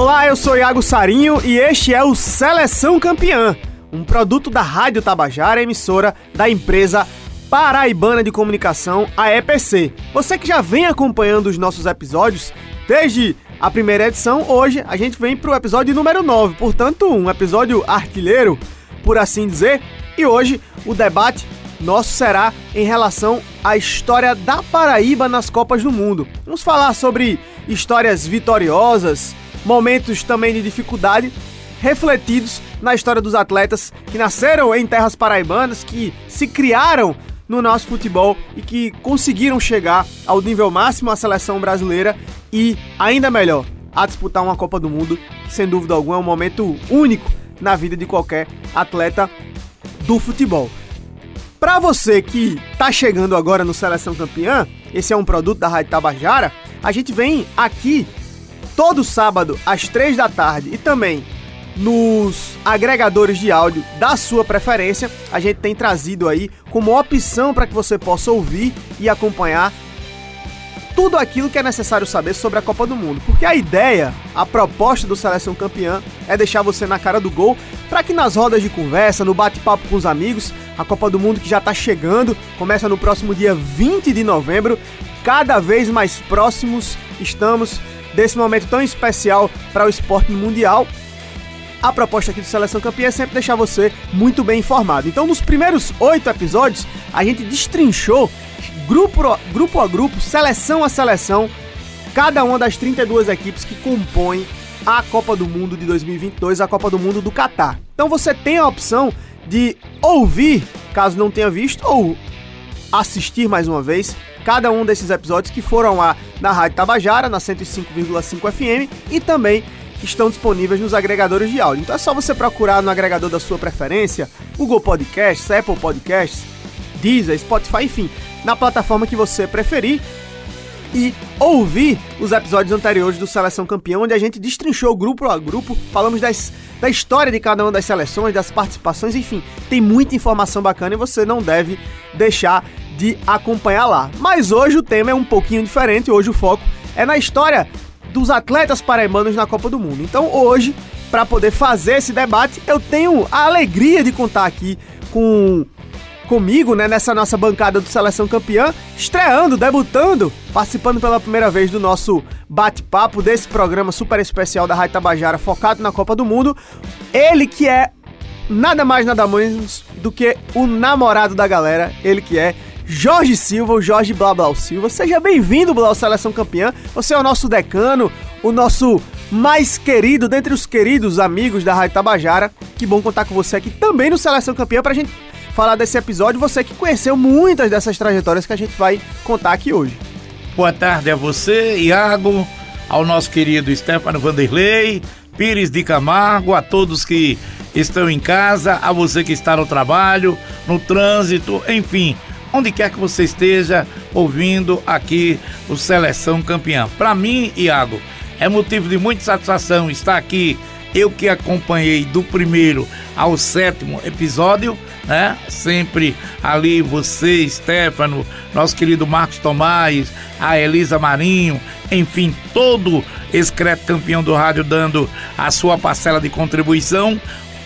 Olá, eu sou Iago Sarinho e este é o Seleção Campeã, um produto da Rádio Tabajara, emissora da empresa Paraibana de Comunicação, a EPC. Você que já vem acompanhando os nossos episódios desde a primeira edição, hoje a gente vem para o episódio número 9, portanto, um episódio artilheiro, por assim dizer, e hoje o debate nosso será em relação à história da Paraíba nas Copas do Mundo. Vamos falar sobre histórias vitoriosas, momentos também de dificuldade refletidos na história dos atletas que nasceram em terras paraibanas, que se criaram no nosso futebol e que conseguiram chegar ao nível máximo a seleção brasileira e, ainda melhor, a disputar uma Copa do Mundo, que sem dúvida alguma é um momento único na vida de qualquer atleta do futebol. Para você que está chegando agora no Seleção Campeã, esse é um produto da Rádio Tabajara, a gente vem aqui todo sábado às 3 da tarde e também nos agregadores de áudio da sua preferência, a gente tem trazido aí como opção para que você possa ouvir e acompanhar tudo aquilo que é necessário saber sobre a Copa do Mundo. Porque a ideia, a proposta do Seleção Campeã é deixar você na cara do gol para que nas rodas de conversa, no bate-papo com os amigos, a Copa do Mundo que já está chegando, começa no próximo dia 20 de novembro, cada vez mais próximos estamos desse momento tão especial para o esporte mundial. A proposta aqui do Seleção Campeã é sempre deixar você muito bem informado. Então, nos primeiros oito episódios, a gente destrinchou grupo, grupo a grupo, seleção a seleção, cada uma das 32 equipes que compõem a Copa do Mundo de 2022, a Copa do Mundo do Catar. Então você tem a opção de ouvir, caso não tenha visto, ou assistir mais uma vez cada um desses episódios que foram lá na Rádio Tabajara, na 105,5 FM e também estão disponíveis nos agregadores de áudio. Então é só você procurar no agregador da sua preferência, Google Podcasts, Apple Podcasts, Deezer, Spotify, enfim, na plataforma que você preferir e ouvir os episódios anteriores do Seleção Campeão, onde a gente destrinchou grupo a grupo, falamos das, da história de cada uma das seleções, das participações, enfim, tem muita informação bacana e você não deve deixar de acompanhar lá. Mas hoje o tema é um pouquinho diferente, hoje o foco é na história dos atletas paraibanos na Copa do Mundo. Então hoje, para poder fazer esse debate, eu tenho a alegria de contar aqui com comigo, né, nessa nossa bancada do Seleção Campeã, estreando, debutando, participando pela primeira vez do nosso bate-papo desse programa super especial da Rádio Tabajara focado na Copa do Mundo. Ele que é nada mais nada menos do que o namorado da galera, ele que é Jorge Silva, o Jorge Blablau Silva. Seja bem-vindo, Blau Seleção Campeã. Você é o nosso decano, o nosso mais querido dentre os queridos amigos da Rádio Tabajara. Que bom contar com você aqui também no Seleção Campeã pra gente falar desse episódio. Você que conheceu muitas dessas trajetórias que a gente vai contar aqui hoje. Boa tarde a você, Iago, ao nosso querido Stefano Vanderlei, Pires de Camargo, a todos que estão em casa, a você que está no trabalho, no trânsito, enfim onde quer que você esteja ouvindo aqui o Seleção Campeã. Para mim, Iago, é motivo de muita satisfação estar aqui. Eu que acompanhei do primeiro ao sétimo episódio, né? Sempre ali você, Stefano, nosso querido Marcos Tomás, a Elisa Marinho, enfim, todo esse campeão do rádio dando a sua parcela de contribuição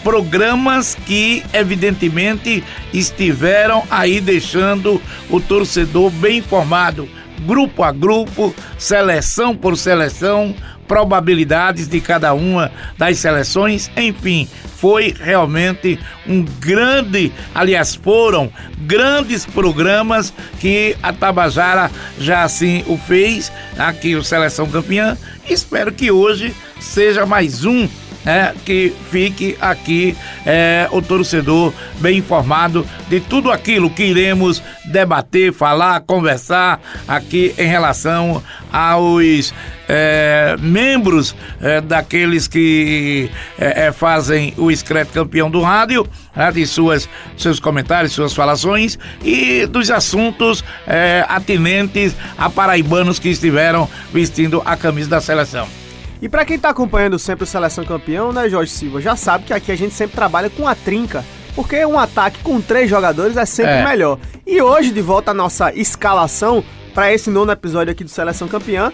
programas que evidentemente estiveram aí deixando o torcedor bem informado, grupo a grupo, seleção por seleção, probabilidades de cada uma das seleções, enfim, foi realmente um grande, aliás, foram grandes programas que a Tabajara já assim o fez, aqui o Seleção Campeã. Espero que hoje seja mais um é, que fique aqui é, o torcedor bem informado de tudo aquilo que iremos debater, falar, conversar aqui em relação aos é, membros é, daqueles que é, é fazem o Excreto Campeão do Rádio, né, de suas, seus comentários, suas falações e dos assuntos é, atinentes a paraibanos que estiveram vestindo a camisa da seleção. E para quem tá acompanhando sempre o Seleção Campeão, né, Jorge Silva, já sabe que aqui a gente sempre trabalha com a trinca. Porque um ataque com três jogadores é sempre é. melhor. E hoje, de volta à nossa escalação para esse nono episódio aqui do Seleção Campeã,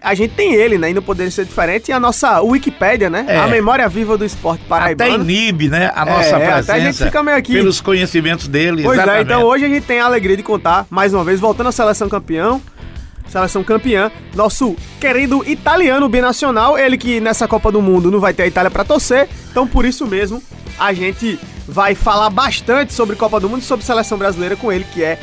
a gente tem ele, né? E não poderia ser diferente. E a nossa Wikipédia, né? É. A memória viva do esporte paraibano. Até inibe, né, a nossa É, presença. até a gente fica meio aqui. Pelos conhecimentos dele, Pois exatamente. é, então hoje a gente tem a alegria de contar, mais uma vez, voltando à seleção campeão. Seleção campeã, nosso querido italiano binacional, ele que nessa Copa do Mundo não vai ter a Itália pra torcer, então por isso mesmo a gente vai falar bastante sobre Copa do Mundo e sobre seleção brasileira com ele, que é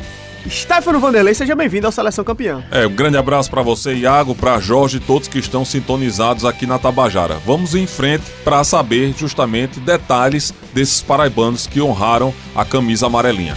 Stefano Vanderlei. Seja bem-vindo ao Seleção Campeã. É, um grande abraço para você, Iago, para Jorge e todos que estão sintonizados aqui na Tabajara. Vamos em frente para saber justamente detalhes desses paraibanos que honraram a camisa amarelinha.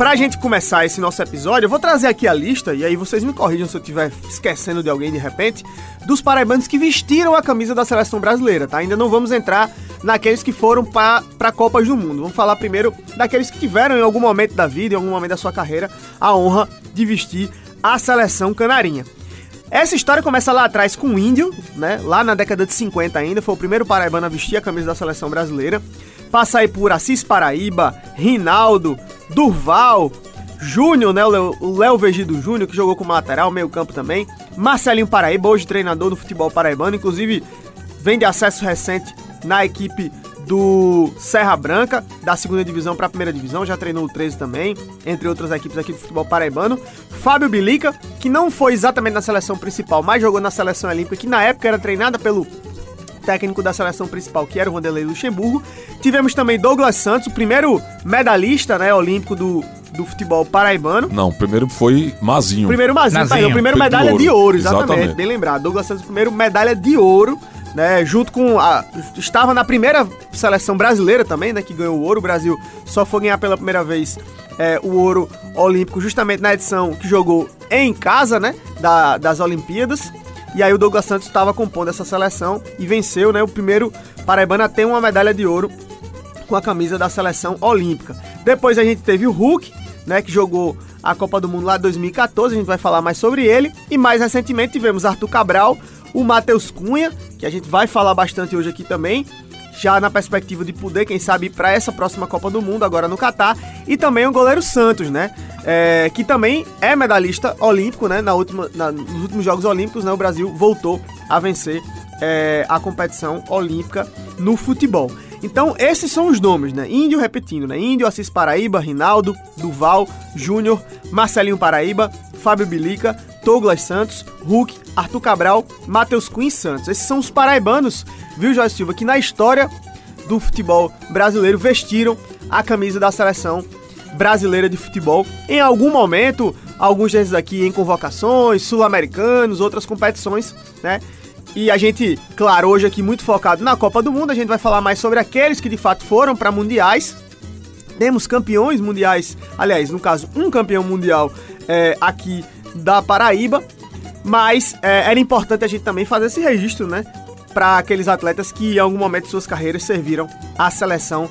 Pra gente começar esse nosso episódio, eu vou trazer aqui a lista, e aí vocês me corrijam se eu estiver esquecendo de alguém de repente, dos paraibanos que vestiram a camisa da seleção brasileira, tá? Ainda não vamos entrar naqueles que foram para Copas do Mundo. Vamos falar primeiro daqueles que tiveram em algum momento da vida, em algum momento da sua carreira, a honra de vestir a seleção canarinha. Essa história começa lá atrás com o Índio, né? Lá na década de 50 ainda, foi o primeiro paraibano a vestir a camisa da seleção brasileira. Passa aí por Assis Paraíba, Rinaldo, Durval, Júnior, né? O Léo- Vegido Júnior, que jogou como lateral, meio campo também. Marcelinho Paraíba, hoje treinador do futebol paraibano, inclusive vem de acesso recente na equipe do Serra Branca, da segunda divisão para a primeira divisão, já treinou o 13 também, entre outras equipes aqui do futebol paraibano. Fábio Bilica, que não foi exatamente na seleção principal, mas jogou na seleção olímpica, que na época era treinada pelo técnico da seleção principal, que era o Vanderlei Luxemburgo. Tivemos também Douglas Santos, o primeiro medalhista né, olímpico do, do futebol paraibano. Não, primeiro foi Mazinho. Primeiro Mazinho, Mazinho, perdão, primeiro de medalha ouro. de ouro, exatamente, Exatamente. bem lembrado. Douglas Santos, primeiro medalha de ouro, né, junto com a, estava na primeira seleção brasileira também, né, que ganhou o ouro. O Brasil só foi ganhar pela primeira vez é, o ouro olímpico justamente na edição que jogou em casa, né, da- das Olimpíadas. E aí o Douglas Santos estava compondo essa seleção e venceu, né, o primeiro paraibano a ter uma medalha de ouro com a camisa da seleção olímpica. Depois a gente teve o Hulk, né, que jogou a Copa do Mundo lá em 2014, a gente vai falar mais sobre ele. E mais recentemente tivemos Arthur Cabral, o Matheus Cunha, que a gente vai falar bastante hoje aqui também, já na perspectiva de poder, quem sabe, para essa próxima Copa do Mundo, agora no Catar. E também o goleiro Santos, né, é, que também é medalhista olímpico, né, na última, na- nos últimos Jogos Olímpicos, né, o Brasil voltou a vencer é, a competição olímpica no futebol. Então, esses são os nomes, né? Índio repetindo, né? Índio, Assis Paraíba, Rinaldo, Duval, Júnior, Marcelinho Paraíba, Fábio Bilica, Douglas Santos, Hulk, Arthur Cabral, Matheus Cunha Santos. Esses são os paraibanos, viu, Jorge Silva, que na história do futebol brasileiro vestiram a camisa da seleção brasileira de futebol. Em algum momento, alguns desses aqui em convocações, sul-americanos, outras competições, né? E a gente, claro, hoje aqui muito focado na Copa do Mundo, a gente vai falar mais sobre aqueles que de fato foram para mundiais. Temos campeões mundiais, aliás, no caso, um campeão mundial é, aqui da Paraíba, mas é, era importante a gente também fazer esse registro, né? Para aqueles atletas que em algum momento de suas carreiras serviram à seleção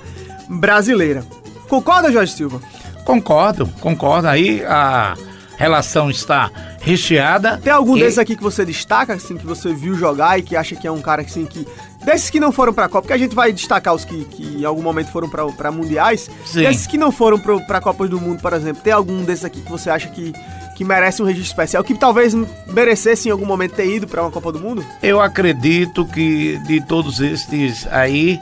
brasileira. Concorda, Jorge Silva? Concordo, concordo. Aí a relação está recheada. Tem algum E- desses aqui que você destaca, assim, que você viu jogar e que acha que é um cara assim, que. Desses que não foram pra Copa, porque a gente vai destacar os que, que em algum momento foram pra, pra mundiais. Sim. Desses que não foram pro, pra Copas do Mundo, por exemplo, tem algum desses aqui que você acha que, que merece um registro especial, que talvez merecesse em algum momento ter ido pra uma Copa do Mundo? Eu acredito que de todos estes aí,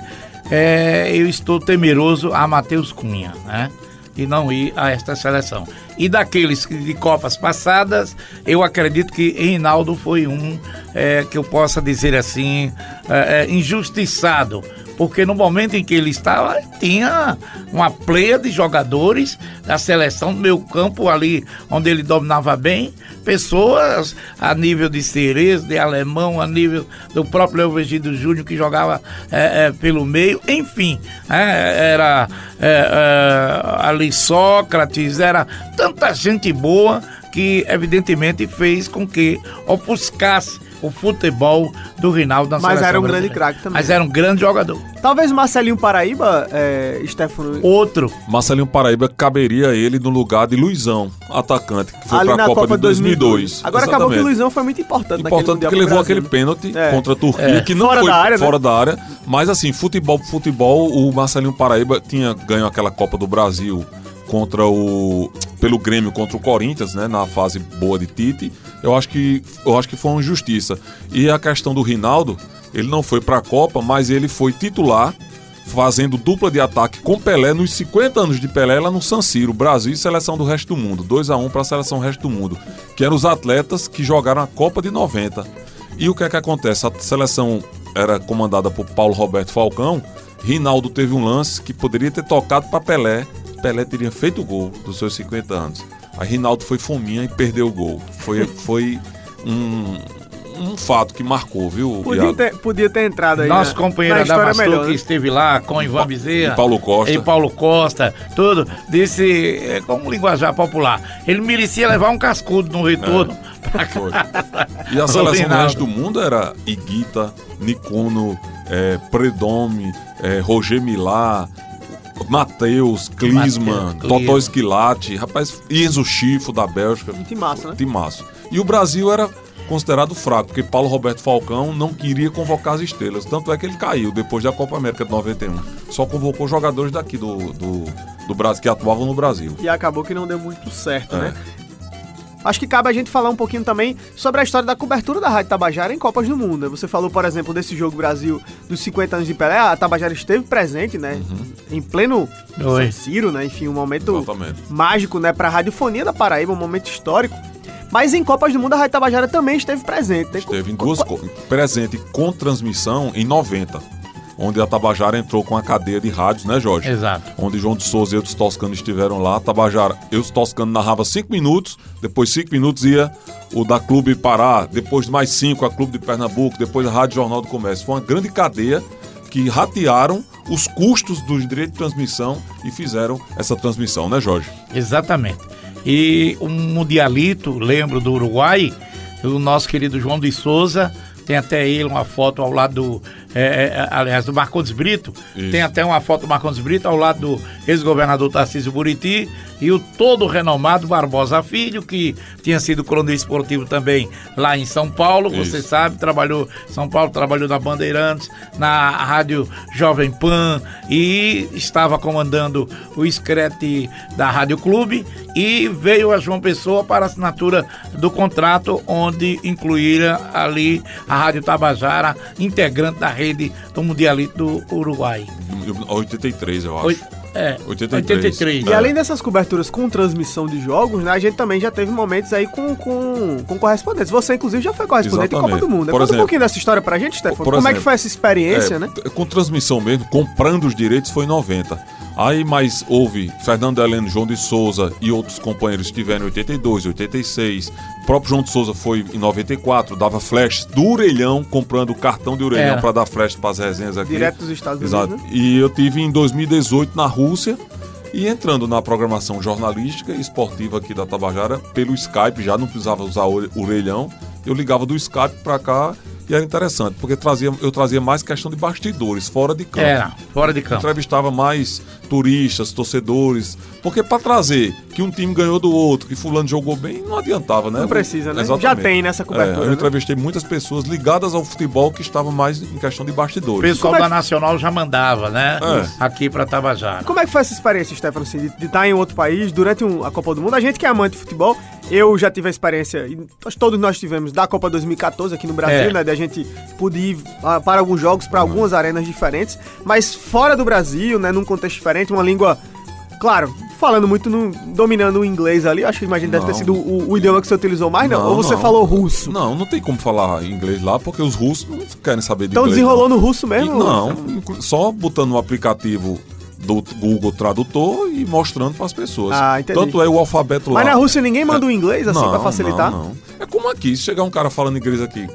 é, eu estou temeroso a Matheus Cunha, né? De não ir a esta seleção. E daqueles que de Copas passadas, eu acredito que Reinaldo foi um é, que eu possa dizer assim, é, é, injustiçado. Porque no momento em que ele estava, tinha uma pleia de jogadores da seleção do meu campo ali, onde ele dominava bem, pessoas a nível de Cerezo, de Alemão, a nível do próprio Léo Vegido Júnior, que jogava é, é, pelo meio, enfim, é, era é, é, ali Sócrates, era tanta gente boa que evidentemente fez com que ofuscasse o futebol do Rinaldo na Mas seleção era um grande brasileira. craque também. Mas era um grande jogador. Talvez o Marcelinho Paraíba, é, Stefano, Outro. Marcelinho Paraíba caberia ele no lugar de Luizão, atacante, que foi ali pra na Copa, Copa de 2002. Agora acabou que o Exatamente. Luizão foi muito importante, Importante porque levou Brasil, aquele né? pênalti É. contra a Turquia, que não Fora foi da área, né? fora da área. Mas assim, futebol por futebol, o Marcelinho Paraíba tinha ganho aquela Copa do Brasil contra o. pelo Grêmio contra o Corinthians, né? Na fase boa de Tite. Eu acho que, eu acho que foi uma injustiça. E a questão do Rinaldo, ele não foi pra Copa, mas ele foi titular. Fazendo dupla de ataque com Pelé nos 50 anos de Pelé lá no San Siro, Brasil e seleção do resto do mundo. 2 a 1 para a seleção do resto do mundo. Que eram os atletas que jogaram a Copa de 90. E o que é que acontece? A seleção era comandada por Paulo Roberto Falcão. Rinaldo teve um lance que poderia ter tocado para Pelé. Pelé teria feito o gol dos seus 50 anos. Aí Rinaldo foi fominha e perdeu o gol. Foi, foi um, um fato que marcou, viu? Podia ter, podia ter entrado aí. Nosso né? companheiro Adamastor melhor, que né? esteve lá com Ivan Bezerra. e Paulo Costa. E Paulo Costa, tudo. Disse, é, como linguajar popular, ele merecia levar um cascudo no retorno. casa. E a O seleção do resto do mundo era Iguita, Nicono, é, Predome, é, Roger Milá, Matheus, Klisman, Totó. Esquilate, rapaz, Enzo Chifo da Bélgica. Um timaço, né? Timaço. E o Brasil era considerado fraco, porque Paulo Roberto Falcão não queria convocar as estrelas. Tanto é que ele caiu depois da Copa América de 91. Só convocou jogadores daqui do, do, do Brasil, que atuavam no Brasil. E acabou que não deu muito certo, É. né? Acho que cabe a gente falar um pouquinho também sobre a história da cobertura da Rádio Tabajara em Copas do Mundo. né? Você falou, por exemplo, desse jogo Brasil dos 50 anos de Pelé. A Tabajara esteve presente, né? Em pleno Oi. Siro, né? Enfim, um momento Exatamente. mágico, né? Pra radiofonia da Paraíba, um momento histórico. Mas em Copas do Mundo a Rádio Tabajara também esteve presente. né? Esteve em duas co- presente com transmissão em 90, onde a Tabajara entrou com a cadeia de rádios, né, Jorge? Exato. Onde João de Souza e Eudes Toscano estiveram lá. Tabajara, Eudes Toscano narrava 5 minutos, depois 5 minutos ia o da Clube Pará, depois mais 5 a Clube de Pernambuco, depois a Rádio Jornal do Comércio. Foi uma grande cadeia que ratearam os custos dos direitos de transmissão e fizeram essa transmissão, né, Jorge? Exatamente. E um mundialito, lembro do Uruguai, o nosso querido João de Souza, tem até ele uma foto ao lado do, é, é, aliás, do Marcondes Brito, Isso. tem até uma foto do Marcondes Brito ao lado do ex-governador Tarcísio Buriti e o todo renomado Barbosa Filho, que tinha sido cronista esportivo também lá em São Paulo, você Isso. sabe, trabalhou em São Paulo, trabalhou na Bandeirantes, na Rádio Jovem Pan e estava comandando o Screte da Rádio Clube e veio a João Pessoa para a assinatura do contrato onde incluíra ali a Rádio Tabajara, integrante da rede do Mundialito do Uruguai. 83, eu acho. É, 83. 83. E além dessas coberturas com transmissão de jogos, né, a gente também já teve momentos aí com, com, com correspondentes. Você, inclusive, já foi correspondente em Copa Exatamente. do Mundo. né? Por Conta um exemplo- pouquinho dessa história pra gente, Stefano. Como é que exemplo, foi essa experiência, É, né? Com transmissão mesmo, comprando os direitos foi em 90. Aí, mas houve Fernando Heleno, João de Souza e outros companheiros estiveram em 82, 86. O próprio João de Souza foi em 94, dava flash do orelhão, comprando cartão de orelhão Era. para dar flash para as resenhas aqui. Direto dos Estados Exato. Unidos, né? E eu tive em 2018 na Rússia e entrando na programação jornalística e esportiva aqui da Tabajara pelo Skype, já não precisava usar o orelhão. Eu ligava do Skype para cá e era interessante, porque trazia, eu trazia mais questão de bastidores, fora de campo. Era, fora de campo. Entrevistava mais turistas, torcedores. Porque para trazer que um time ganhou do outro, que fulano jogou bem, não adiantava, né? Não precisa, né? Exatamente. Já tem nessa cobertura, É, eu né? entrevistei muitas pessoas ligadas ao futebol que estavam mais em questão de O bastidores. pessoal Como é da que- Nacional já mandava, né? É. Aqui para Tabajara. Como é que foi essa experiência, Stefano, assim, de, de estar em outro país durante um- a Copa do Mundo? A gente que é amante de futebol, eu já tive a experiência, e todos nós tivemos, da Copa 2014 aqui no Brasil, É. né? De a gente poder ir ah, para alguns jogos, para algumas arenas diferentes, mas fora do Brasil, né? Num contexto diferente, uma língua. Claro, falando muito, no, dominando o inglês ali, acho que imagino deve ter Não. sido o, o idioma que você utilizou mais, não? Não, Ou você não. falou russo? Não, não tem como falar inglês lá, porque os russos não querem saber de Então inglês. desenrolou não. no russo E- mesmo? Não, inclu- só botando o aplicativo do Google Tradutor e mostrando para as pessoas. Ah, entendi. Tanto é o alfabeto lá. Mas na Rússia ninguém manda o inglês, assim, não, pra facilitar? Não, não. É como aqui, se chegar um cara falando inglês aqui,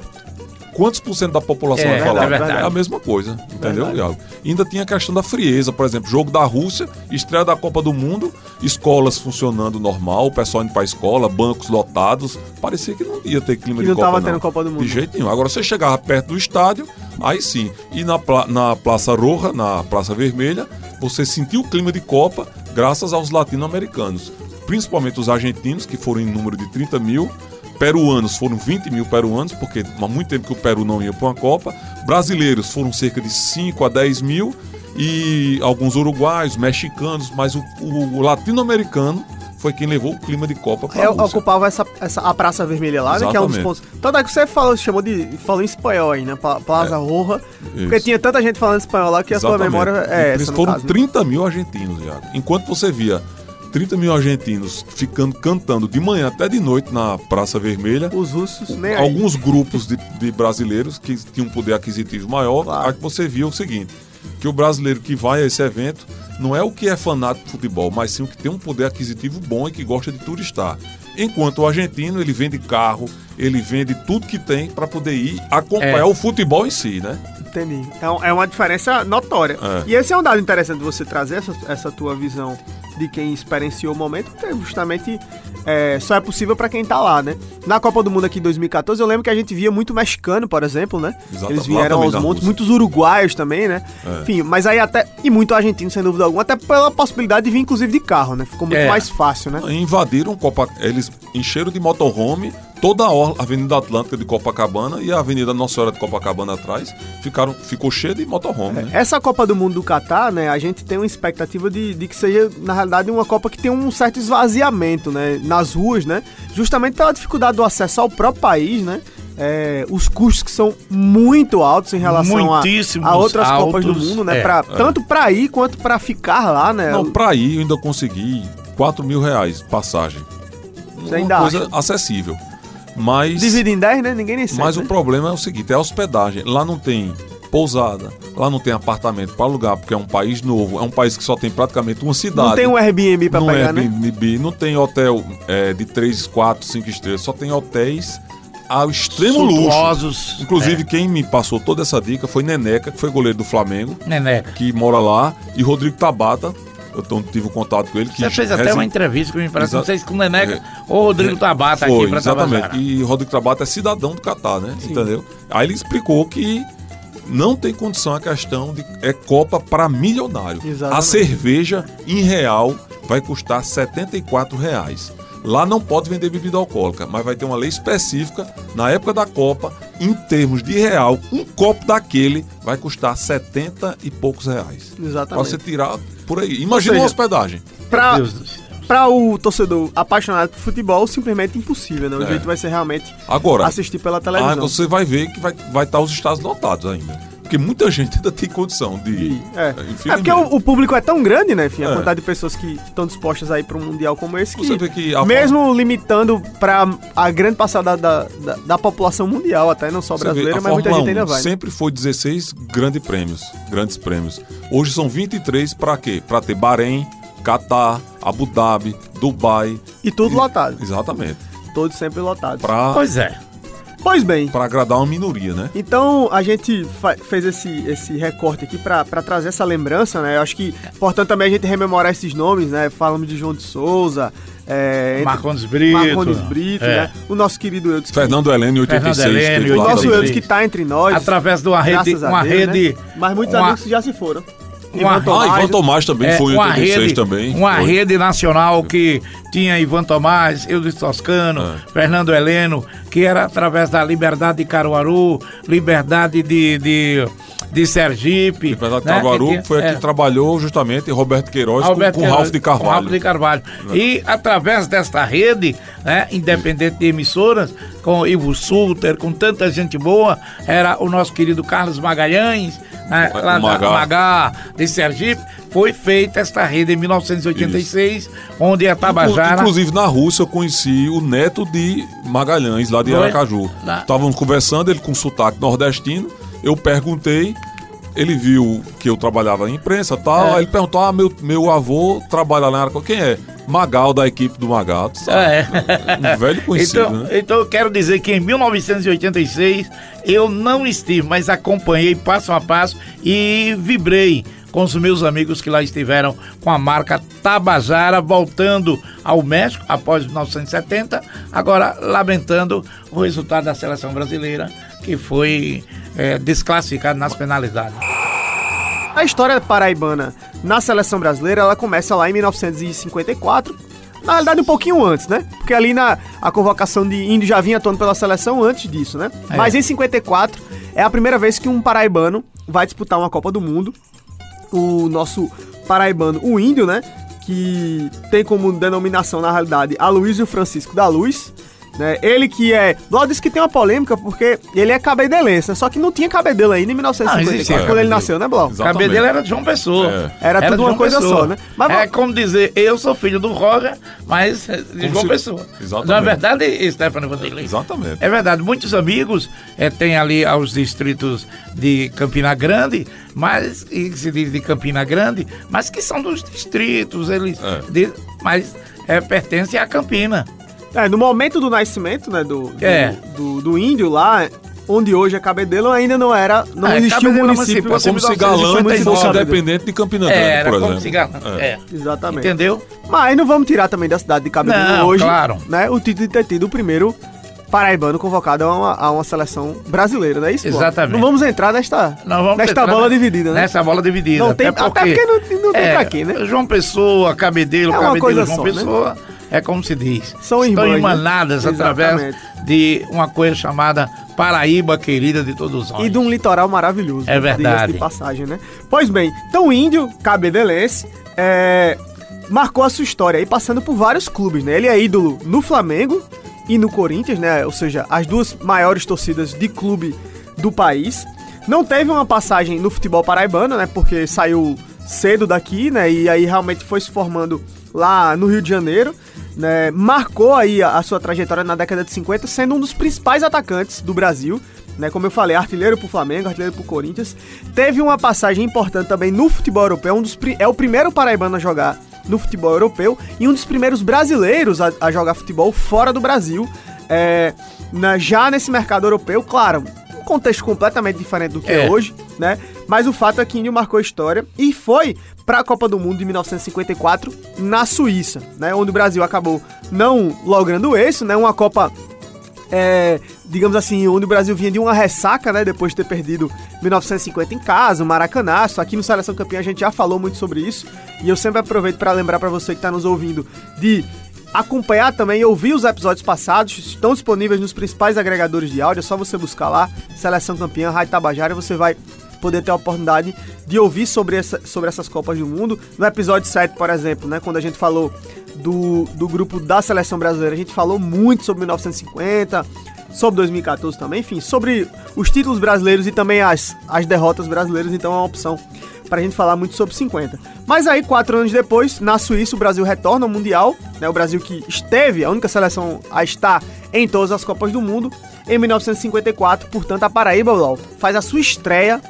quantos por cento da população É, vai falar? é verdade. a mesma coisa, entendeu. Iago? E ainda tinha a questão da frieza, por exemplo, jogo da Rússia, estreia da Copa do Mundo, escolas funcionando normal, o pessoal indo pra escola, bancos lotados, parecia que não ia ter clima Que de não Copa tava não. tendo Copa do Mundo. De jeito nenhum. Agora você chegava perto do estádio, aí sim. E na, pla- na Praça Roja, na Praça Vermelha, você sentiu o clima de Copa graças aos latino-americanos. Principalmente os argentinos, que foram em número de 30 mil. Peruanos foram 20 mil peruanos, porque há muito tempo que o Peru não ia para uma Copa. Brasileiros foram cerca de 5 a 10 mil. E alguns uruguaios, mexicanos, mas o, o- o latino-americano foi quem levou o clima de Copa para É, a Rússia. ocupava essa, essa, a Praça Vermelha lá, né? Que é um dos Exatamente. pontos. Tanto é que você falou, chamou de. falou em espanhol aí, né? Plaza Roja. Porque tinha tanta gente falando espanhol lá que a sua Exatamente. memória é essa. foram caso, né? 30 mil argentinos, Iago. Enquanto você via 30 mil argentinos ficando cantando de manhã até de noite na Praça Vermelha, Os russos, aí. alguns grupos de, de brasileiros que tinham um poder aquisitivo maior, Claro. aí você via o seguinte: que o brasileiro que vai a esse evento não é o que é fanático de futebol, mas sim o que tem um poder aquisitivo bom e que gosta de turistar. Enquanto o argentino, ele vende carro, ele vende tudo que tem para poder ir acompanhar É. o futebol em si, né? Entendi. É, é uma diferença notória. É. E esse é um dado interessante de você trazer, essa, essa tua visão de quem experienciou o momento, porque justamente é, só é possível pra quem tá lá, né? Na Copa do Mundo aqui em 2014, eu lembro que a gente via muito mexicano, por exemplo, né? Exato, Eles vieram aos montes, Rússia. muitos uruguaios também, né? É. Enfim, mas aí até. E muito argentino, sem dúvida alguma, até pela possibilidade de vir, inclusive, de carro, né? Ficou muito É. mais fácil, né? invadiram Copa, eles encheram de motorhome toda a Avenida Atlântica de Copacabana e a Avenida Nossa Senhora de Copacabana atrás ficaram, ficou cheia de motorhome, né? Essa Copa do Mundo do Catar, né, a gente tem uma expectativa de, de que seja, na realidade, uma Copa que tem um certo esvaziamento, né, nas ruas, né, justamente pela dificuldade do acesso ao próprio país, né, é, os custos que são muito altos em relação a, a outras Copas do altos, Mundo, né, é, pra, tanto pra ir quanto pra ficar lá, né. Não, pra ir eu ainda consegui 4 mil reais passagem. Você Uma coisa acha? acessível. Mas, Divide em 10, né, ninguém nem sabe, mas né? o problema é o seguinte, é a hospedagem. Lá não tem pousada, lá não tem apartamento para alugar, porque é um país novo, é um país que só tem praticamente uma cidade. Não tem um Airbnb pegar, é né? Airbnb, não tem hotel é, de 3, 4, 5 estrelas, só tem hotéis ao extremo luxo. Suntuosos. Inclusive, quem me passou toda essa dica foi Neneca, que foi goleiro do Flamengo, É, Neneca. que mora lá, e Rodrigo Tabata, eu tive um contato com ele. Que Você fez até resi- uma entrevista que me parece, não sei se com o Neneca É. ou o Rodrigo Tabata Foi, aqui pra exatamente. Tabajara. E Rodrigo Tabata é cidadão do Catar, né? Entendeu? Aí ele explicou que não tem condição a questão de é Copa para milionário. Exatamente. A cerveja em real vai custar 74 reais. Lá não pode vender bebida alcoólica, mas vai ter uma lei específica na época da Copa, em termos de real, um copo daquele vai custar 70 e poucos reais. Pra Exatamente. você tirar por aí. Imagina seja, uma hospedagem. Pra, Deus do céu. pra o torcedor apaixonado por futebol, simplesmente impossível, né? O É. jeito vai ser realmente Agora, assistir pela Ah, televisão. você vai ver que vai estar vai tá os estados lotados ainda. Porque muita gente ainda tem condição de ir. É. Infelizmente. É porque o, o público é tão grande, né, enfim, a É. quantidade de pessoas que estão dispostas a ir para um mundial como esse, que que a mesmo limitando para a grande passada da, da, da população mundial, até não só brasileira, vê, mas muita Fórmula gente ainda 1 vai. sempre foi 16 grandes prêmios, grandes prêmios. Hoje são 23 para quê? Para ter Bahrein, Catar, Abu Dhabi, Dubai. E tudo E- lotado, Exatamente. todos sempre lotados. Para Pois é. Pois bem, agradar uma minoria, né? Então a gente fez esse, esse recorte aqui pra pra trazer essa lembrança, né? Eu acho que importante também a gente rememorar esses nomes, né? Falamos de João de Souza, é, Marcondes Brito. Marcondes Brito, É. né? O nosso querido Eudes. que- Fernando Heleno, em 86. Fernando em lá O nosso. Eudes que tá entre nós. Através de uma rede. Uma Deus, rede. né? Mas muitos uma- amigos já se foram. Uma- Ah, Ivan Tomás também É, foi em uma 86 rede, também. Uma foi. rede nacional que tinha Ivan Tomás, Eudes Toscano, É. Fernando Heleno, que era através da Liberdade de Caruaru, Liberdade de, de, de Sergipe. Liberdade né, Caruaru que tinha- foi a que é. trabalhou justamente Roberto Queiroz Alberto com, com Ralph de com Ralph Carvalho. de Carvalho. E através desta rede, né, independente de emissoras, com Ivo Sulter, com tanta gente boa, era o nosso querido Carlos Magalhães, né, O lá Magá. da Magá, de Sergipe, foi feita esta rede em 1986, onde a Tabajara... Inclusive na Rússia eu conheci o neto de Magalhães, lá de? Aracaju. Estávamos conversando, ele com sotaque nordestino. Eu perguntei, ele viu que eu trabalhava em imprensa e tal. É. Aí ele perguntou: Ah, meu, meu avô trabalha lá na Aracaju. Quem é? Magal da equipe do Magal. sabe? É. Um velho conhecido, Então, né? então eu quero dizer que em 1986 eu não estive, mas acompanhei passo a passo e vibrei com os meus amigos que lá estiveram com a marca Tabajara, voltando ao México após 1970, agora lamentando o resultado da seleção brasileira, que foi é, desclassificado nas penalidades. A história paraibana na seleção brasileira, ela começa lá em 1954. Na realidade, um pouquinho antes, né? Porque ali na a convocação de índio já vinha atuando pela seleção antes disso, né? É. Mas em 54 é a primeira vez que um paraibano vai disputar uma Copa do Mundo. O nosso paraibano, o índio, né? Que tem como denominação, na realidade, Aloysio Francisco da Luz. Né? Ele que é. Logo disse que tem uma polêmica porque ele é cabedelense, né? Só que não tinha cabedelo ainda em 1954, existia quando ele cabedelo. nasceu, né, Blau? O cabelo dele era de João Pessoa. É. Era tudo de uma coisa só, né? Mas é como dizer, eu sou filho do Roger, mas de João se- Pessoa. Exatamente. Na verdade, Stefano Vanderlei. Exatamente. É verdade, muitos amigos eh, têm ali aos distritos de Campina Grande, mas e se diz de Campina Grande, mas que são dos distritos, eles É. de- mas é, pertencem à Campina. É, no momento do nascimento, né, do, do, É. do, do índio lá, onde hoje é Cabedelo, ainda não era, não Ah, existia um é município. município, Como se muito fosse independente de Campina Grande, Era por como exemplo. se gana- é. Exatamente. Entendeu? Mas não vamos tirar também da cidade de Cabedelo Não, hoje, claro. né, o título de ter tido o primeiro paraibano convocado a uma, a uma seleção brasileira, não é isso? Exatamente. Não vamos entrar nesta, vamos nesta entrar bola na- dividida, né? Nessa bola dividida. Não tem- até porque não- não tem pra quê, né? João Pessoa, Cabedelo, É uma Cabedelo, coisa João só, né? É como se diz. São Estão irmãs, né? emanadas através Exatamente. de uma coisa chamada Paraíba querida de todos nós. E de um litoral maravilhoso. É verdade. De passagem, né? Pois bem, então o índio cabedelense é, marcou a sua história aí passando por vários clubes, né? Ele é ídolo no Flamengo e no Corinthians, né? Ou seja, as duas maiores torcidas de clube do país. Não teve uma passagem no futebol paraibano, né? Porque saiu cedo daqui, né? E aí realmente foi se formando lá no Rio de Janeiro, né? Marcou aí a, a sua trajetória na década de 50, sendo um dos principais atacantes do Brasil, né? Como eu falei, artilheiro pro Flamengo, artilheiro pro Corinthians. Teve uma passagem importante também no futebol europeu, um dos, é o primeiro paraibano a jogar no futebol europeu e um dos primeiros brasileiros a, a jogar futebol fora do Brasil. É, na- já nesse mercado europeu, claro, um contexto completamente diferente do que é, É. hoje, né? Mas o fato é que Índio marcou história e foi para a Copa do Mundo de 1954 na Suíça, né? Onde o Brasil acabou não logrando isso, né? Uma Copa é, digamos assim, onde o Brasil vinha de uma ressaca, né? Depois de ter perdido 1950 em casa, o Maracanaço. Aqui no Seleção Campeã a gente já falou muito sobre isso. E eu sempre aproveito para lembrar para você que está nos ouvindo de acompanhar também e ouvir os episódios passados. Estão disponíveis nos principais agregadores de áudio. É só você buscar lá, Seleção Campeã, Rádio Tabajara, você vai poder ter a oportunidade de ouvir sobre, essa, sobre essas Copas do Mundo. No episódio 7, por exemplo, né, quando a gente falou do, do grupo da seleção brasileira, a gente falou muito sobre 1950, sobre 2014 também, enfim, sobre os títulos brasileiros e também as, as derrotas brasileiras, então é uma opção pra gente falar muito sobre 50. Mas aí, quatro anos depois, na Suíça, o Brasil retorna ao Mundial, né, o Brasil que esteve, a única seleção a estar em todas as Copas do Mundo, em 1954, portanto, a Paraíba, Lau, faz a sua estreia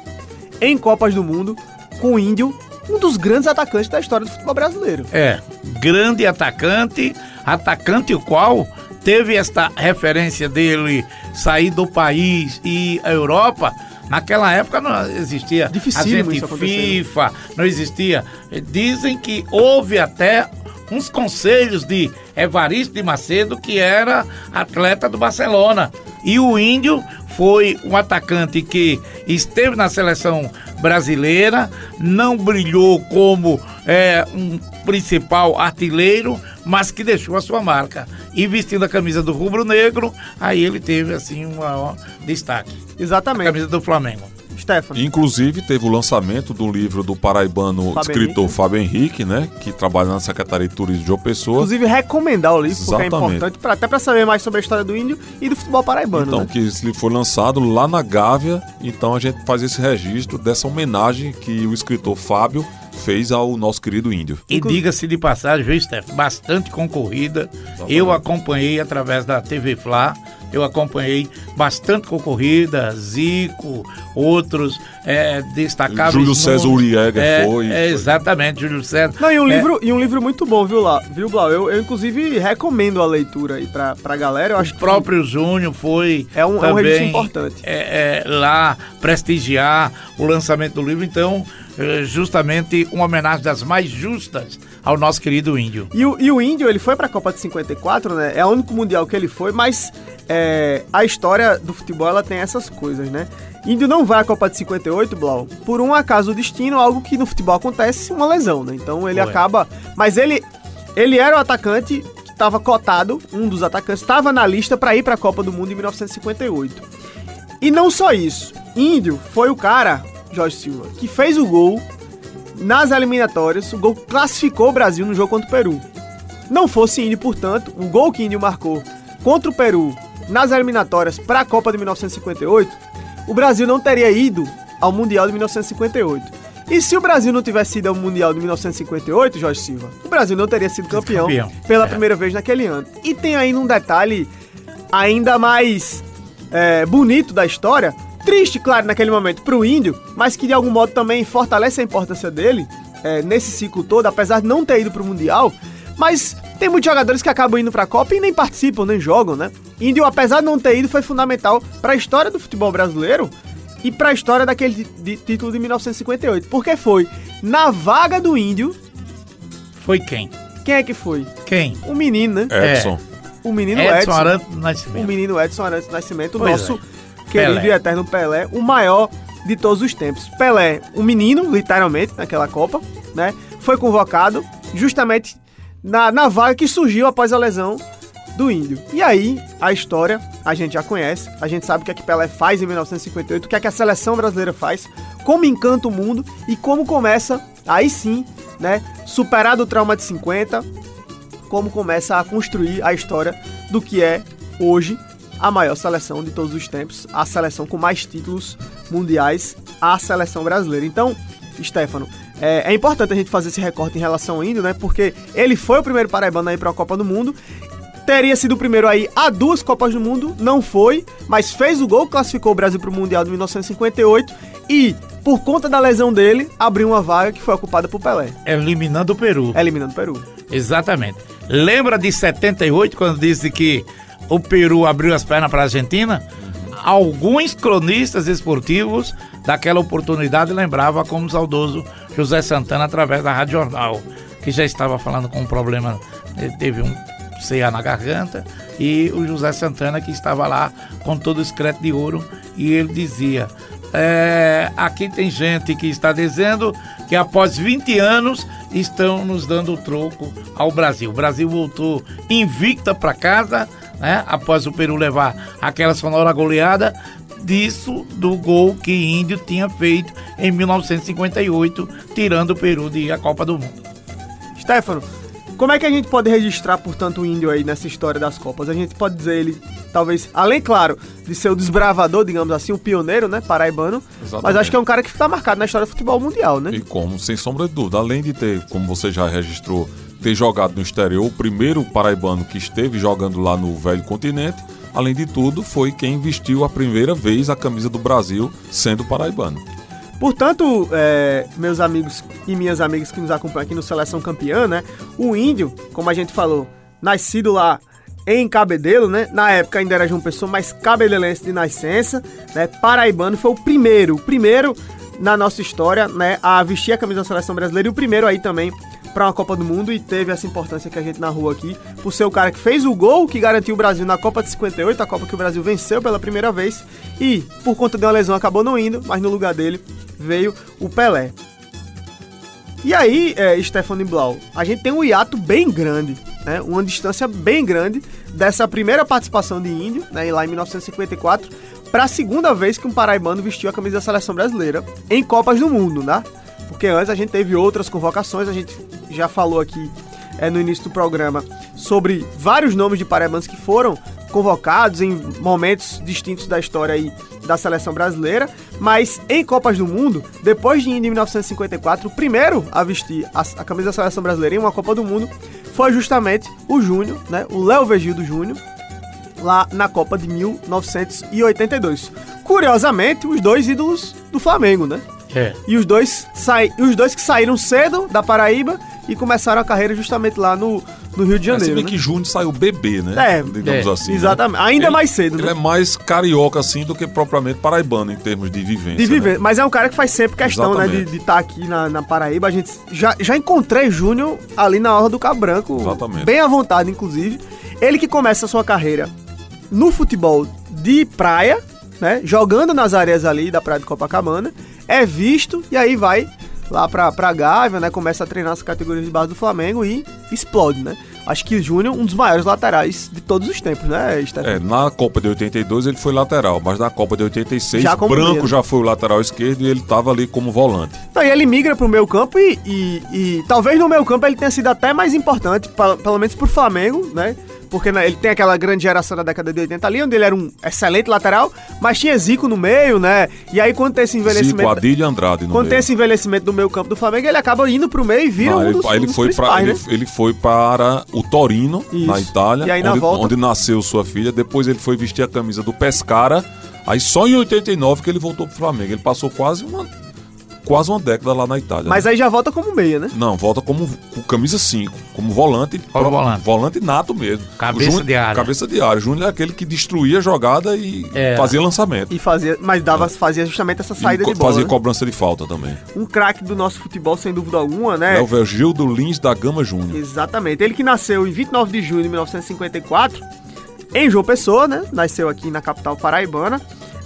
em Copas do Mundo com o Índio, um dos grandes atacantes da história do futebol brasileiro. É, grande atacante, atacante o qual teve esta referência dele sair do país e a Europa. Naquela época não existia Dificílimo agente? FIFA, não existia. Dizem que houve até uns conselhos de Evaristo de Macedo, que era atleta do Barcelona. E o Índio foi um atacante que esteve na seleção brasileira, não brilhou como é, um principal artilheiro, mas que deixou a sua marca. E vestindo a camisa do rubro-negro, aí ele teve assim um maior destaque. A Exatamente. camisa do Flamengo. Stefano. Inclusive, teve o lançamento do livro do paraibano Fábio escritor Henrique. Fábio Henrique, né? Que trabalha na Secretaria de Turismo de João Pessoa. Inclusive, recomendar o livro, porque é Exatamente. importante, pra, até para saber mais sobre a história do índio e do futebol paraibano. Então, né? que esse livro foi lançado lá na Gávea. Então, a gente faz esse registro dessa homenagem que o escritor Fábio fez ao nosso querido índio. E diga-se de passagem, viu, Steph? Bastante concorrida. Eu acompanhei através da TV Fla, eu acompanhei bastante concorrida, Zico, outros é, destacáveis. Júlio César Uriega é, foi, é. Exatamente, Júlio César. Não, e um, É, livro, e um livro muito bom, viu, lá, viu Blau? Eu, eu, inclusive, recomendo a leitura aí pra, pra galera. Eu acho O que próprio Júnior foi É um- é um também, registro importante. é, é, lá prestigiar o lançamento do livro. Então, justamente uma homenagem das mais justas ao nosso querido índio. E o, e o Índio, ele foi pra Copa de 54, né? É o único mundial que ele foi, mas é, a história do futebol, ela tem essas coisas, né? Índio não vai à Copa de 58, Blau, por um acaso do destino, algo que no futebol acontece, uma lesão, né? Então ele Foi. acaba... Mas ele, ele era o atacante que estava cotado, um dos atacantes, estava na lista pra ir pra Copa do Mundo em 1958. E não só isso, Índio foi o cara, Jorge Silva, que fez o gol nas eliminatórias, o gol classificou o Brasil no jogo contra o Peru. Não fosse Índio, portanto, o gol que Índio marcou contra o Peru nas eliminatórias para a Copa de 1958, o Brasil não teria ido ao Mundial de 1958. E se o Brasil não tivesse ido ao Mundial de 1958, Jorge Silva, o Brasil não teria sido campeão, campeão. pela É. primeira vez naquele ano. E tem ainda um detalhe ainda mais é, bonito da história. Triste, claro, naquele momento pro índio, mas que de algum modo também fortalece a importância dele é, nesse ciclo todo, apesar de não ter ido pro Mundial. Mas tem muitos jogadores que acabam indo pra Copa e nem participam, nem jogam, né? Índio, apesar de não ter ido, foi fundamental pra história do futebol brasileiro e pra história daquele de- título de 1958. Porque foi na vaga do Índio, Foi quem? quem é que foi? Quem? O menino, né? Edson. O menino Edson, Edson. Arantes do o Nascimento. menino Edson Arantes Nascimento, o nosso é. Querido Pelé. e eterno Pelé, o maior de todos os tempos. Pelé, um menino, literalmente, naquela Copa, né? Foi convocado justamente na, na vaga que surgiu após a lesão do Índio. E aí, a história a gente já conhece, a gente sabe o que é que Pelé faz em 1958, o que é que a seleção brasileira faz, como encanta o mundo e como começa, aí sim, né, superado o trauma de 50, como começa a construir a história do que é hoje a maior seleção de todos os tempos, a seleção com mais títulos mundiais, a seleção brasileira. Então, Stefano, é, é importante a gente fazer esse recorte em relação ao Índio, né? Porque ele foi o primeiro paraibano a ir para a Copa do Mundo. Teria sido o primeiro aí a duas Copas do Mundo, não foi, mas fez o gol, classificou o Brasil para o Mundial de 1958 e, por conta da lesão dele, abriu uma vaga que foi ocupada por Pelé, Eliminando o Peru. eliminando o Peru. Exatamente. Lembra de 78, quando disse que o Peru abriu as pernas para a Argentina? Alguns cronistas esportivos daquela oportunidade lembravam como saudoso José Santana através da Rádio Jornal, que já estava falando com um problema, eh, teve um CA na garganta, e o José Santana que estava lá com todo o excreto de ouro, e ele dizia: é, aqui tem gente que está dizendo que após 20 anos estão nos dando o troco ao Brasil. O Brasil voltou invicta para casa, né, após o Peru levar aquela sonora goleada disso do gol que Índio tinha feito em 1958, tirando o Peru de a Copa do Mundo. Stefano, como é que a gente pode registrar, portanto, o índio aí nessa história das Copas? A gente pode dizer ele, talvez, além, claro, de ser o desbravador, digamos assim, o pioneiro, né, paraibano, mas Exatamente. acho que é um cara que está marcado na história do futebol mundial, né? E como, sem sombra de dúvida, além de ter, como você já registrou, ter jogado no exterior, o primeiro paraibano que esteve jogando lá no velho continente, além de tudo, foi quem vestiu a primeira vez a camisa do Brasil sendo paraibano. Portanto, é, meus amigos e minhas amigas que nos acompanham aqui no Seleção Campeã, né? O índio, como a gente falou, nascido lá em Cabedelo, né? Na época ainda era João Pessoa, mas cabedelense de nascença, né? Paraibano foi o primeiro, o primeiro na nossa história, né? A vestir a camisa da Seleção Brasileira e o primeiro aí também para uma Copa do Mundo e teve essa importância que a gente narrou aqui, por ser o cara que fez o gol que garantiu o Brasil na Copa de 58, a Copa que o Brasil venceu pela primeira vez e por conta de uma lesão acabou não indo, mas no lugar dele veio o Pelé. E aí, é, Stephanie Blau, a gente tem um hiato bem grande, né? Uma distância bem grande dessa primeira participação de Índio, né? Lá em 1954, para a segunda vez que um paraibano vestiu a camisa da seleção brasileira em Copas do Mundo, né? Porque antes a gente teve outras convocações, a gente já falou aqui é, no início do programa sobre vários nomes de paraibanos que foram convocados em momentos distintos da história aí da seleção brasileira, mas em Copas do Mundo, depois de em 1954, o primeiro a vestir a, a camisa da seleção brasileira em uma Copa do Mundo foi justamente o Júnior, né? O Léo Vegildo Júnior, lá na Copa de 1982. Curiosamente, os dois ídolos do Flamengo, né? É. E os dois, sai, os dois que saíram cedo da Paraíba e começaram a carreira justamente lá no, no Rio de Mas você Janeiro. vê né? que Júnior saiu bebê, né? É, digamos é, assim. né? Exatamente. Ainda Ele- mais cedo, Ele né? é mais carioca, assim, do que propriamente paraibano em termos de vivência. De viver. né? Mas é um cara que faz sempre questão, né? Exatamente. De estar aqui na, na Paraíba. A gente já, já encontrei Júnior ali na Orla do Cabo Branco. Exatamente. Bem à vontade, inclusive. Ele que começa a sua carreira no futebol de praia, né? Jogando nas areias ali da Praia de Copacabana. É visto e aí vai lá pra, pra Gávea, né? Começa a treinar as categorias de base do Flamengo e explode, né? Acho que o Júnior, um dos maiores laterais de todos os tempos, né, Stefan? É, na Copa de 82 ele foi lateral, mas na Copa de 86, Já Branco meia. já foi o lateral esquerdo e ele tava ali como volante. Então, e ele migra pro meio campo e, e, e talvez no meio campo ele tenha sido até mais importante, pa- pelo menos pro Flamengo, né? Porque né, ele tem aquela grande geração da década de 80 ali, onde ele era um excelente lateral, mas tinha Zico no meio, né? E aí quando tem esse Zico, envelhecimento... Adilho e Andrade no Quando tem meio. esse envelhecimento do meio campo do Flamengo, ele acaba indo pro meio e vira Não, um ele, dos, aí um ele dos foi pra, principais, ele, né? ele foi para o Torino, Isso. na Itália, aí, na onde, volta- onde nasceu sua filha. Depois ele foi vestir a camisa do Pescara. Aí só em 89 que ele voltou pro Flamengo. Ele passou quase uma, quase uma década lá na Itália. Mas né? aí já volta como meia, né? Não, volta como com camisa 5, como volante, Como volante. volante nato mesmo. Cabeça Júnior- de área. Cabeça de área. O Júnior é aquele que destruía a jogada e É. fazia lançamento. E fazia, mas dava, fazia justamente essa saída E de bola. fazia né? cobrança de falta também. Um craque do nosso futebol, sem dúvida alguma, né? É o Vergildo Lins da Gama Júnior. Exatamente. Ele que nasceu em 29 de junho de 1954, em João Pessoa, né? Nasceu aqui na capital paraibana.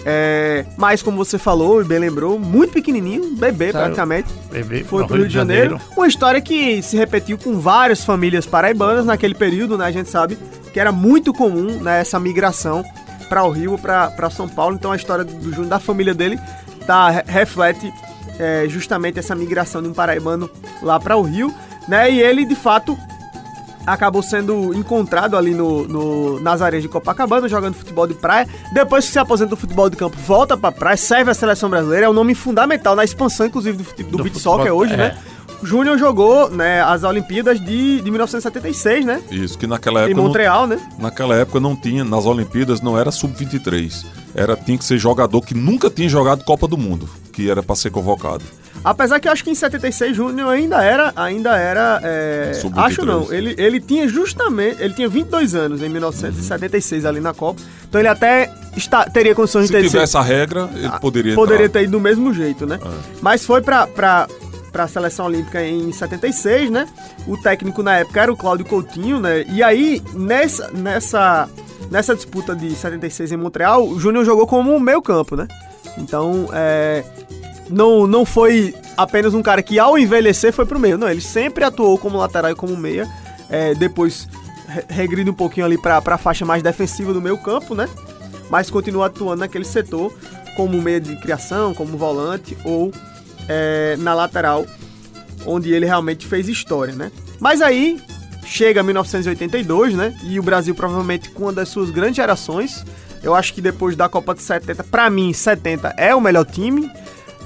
É, mas, como você falou e bem lembrou, muito pequenininho, bebê Saiu. praticamente. Bebê Foi pro Rio de Janeiro. Uma história que se repetiu com várias famílias paraibanas naquele período, né? A gente sabe que era muito comum né, essa migração para o Rio, para São Paulo. Então a história do Júnior, da família dele, tá, re- reflete é, justamente essa migração de um paraibano lá para o Rio, né? E ele, de fato, acabou sendo encontrado ali no, no, nas areias de Copacabana, jogando futebol de praia. Depois que se aposenta do futebol de campo, volta pra praia, serve a seleção brasileira. É um nome fundamental na expansão, inclusive, do, do, Do beat soccer hoje, é. né? O Júnior jogou né, as Olimpíadas de, de 1976, né? Isso, que naquela Em época. não- Montreal, né? naquela época não tinha, nas Olimpíadas não era sub-23. Era, tinha que ser jogador que nunca tinha jogado Copa do Mundo, que era pra ser convocado. Apesar que eu acho que em 76 Júnior ainda era, ainda era, é, Sub-23. acho não, ele, ele tinha justamente, ele tinha 22 anos em 1976 ali na Copa, então ele até está, teria condições Se de ter tivesse a regra, ele poderia Ah, poderia entrar. ter ido do mesmo jeito, né? Mas foi pra, pra, pra seleção olímpica em 76, né? O técnico na época era o Cláudio Coutinho, né? E aí, nessa, nessa, nessa disputa de 76 em Montreal, o Júnior jogou como meio campo, né? Então, é, não, não foi apenas um cara que ao envelhecer foi pro meio, não. Ele sempre atuou como lateral e como meia. É, depois re- regride um pouquinho ali pra, pra faixa mais defensiva do meio campo, né? Mas continua atuando naquele setor como meia de criação, como volante ou é, na lateral, onde ele realmente fez história, né? Mas aí chega 1982, né? E o Brasil provavelmente com uma das suas grandes gerações. Eu acho que depois da Copa de 70, pra mim, 70 é o melhor time.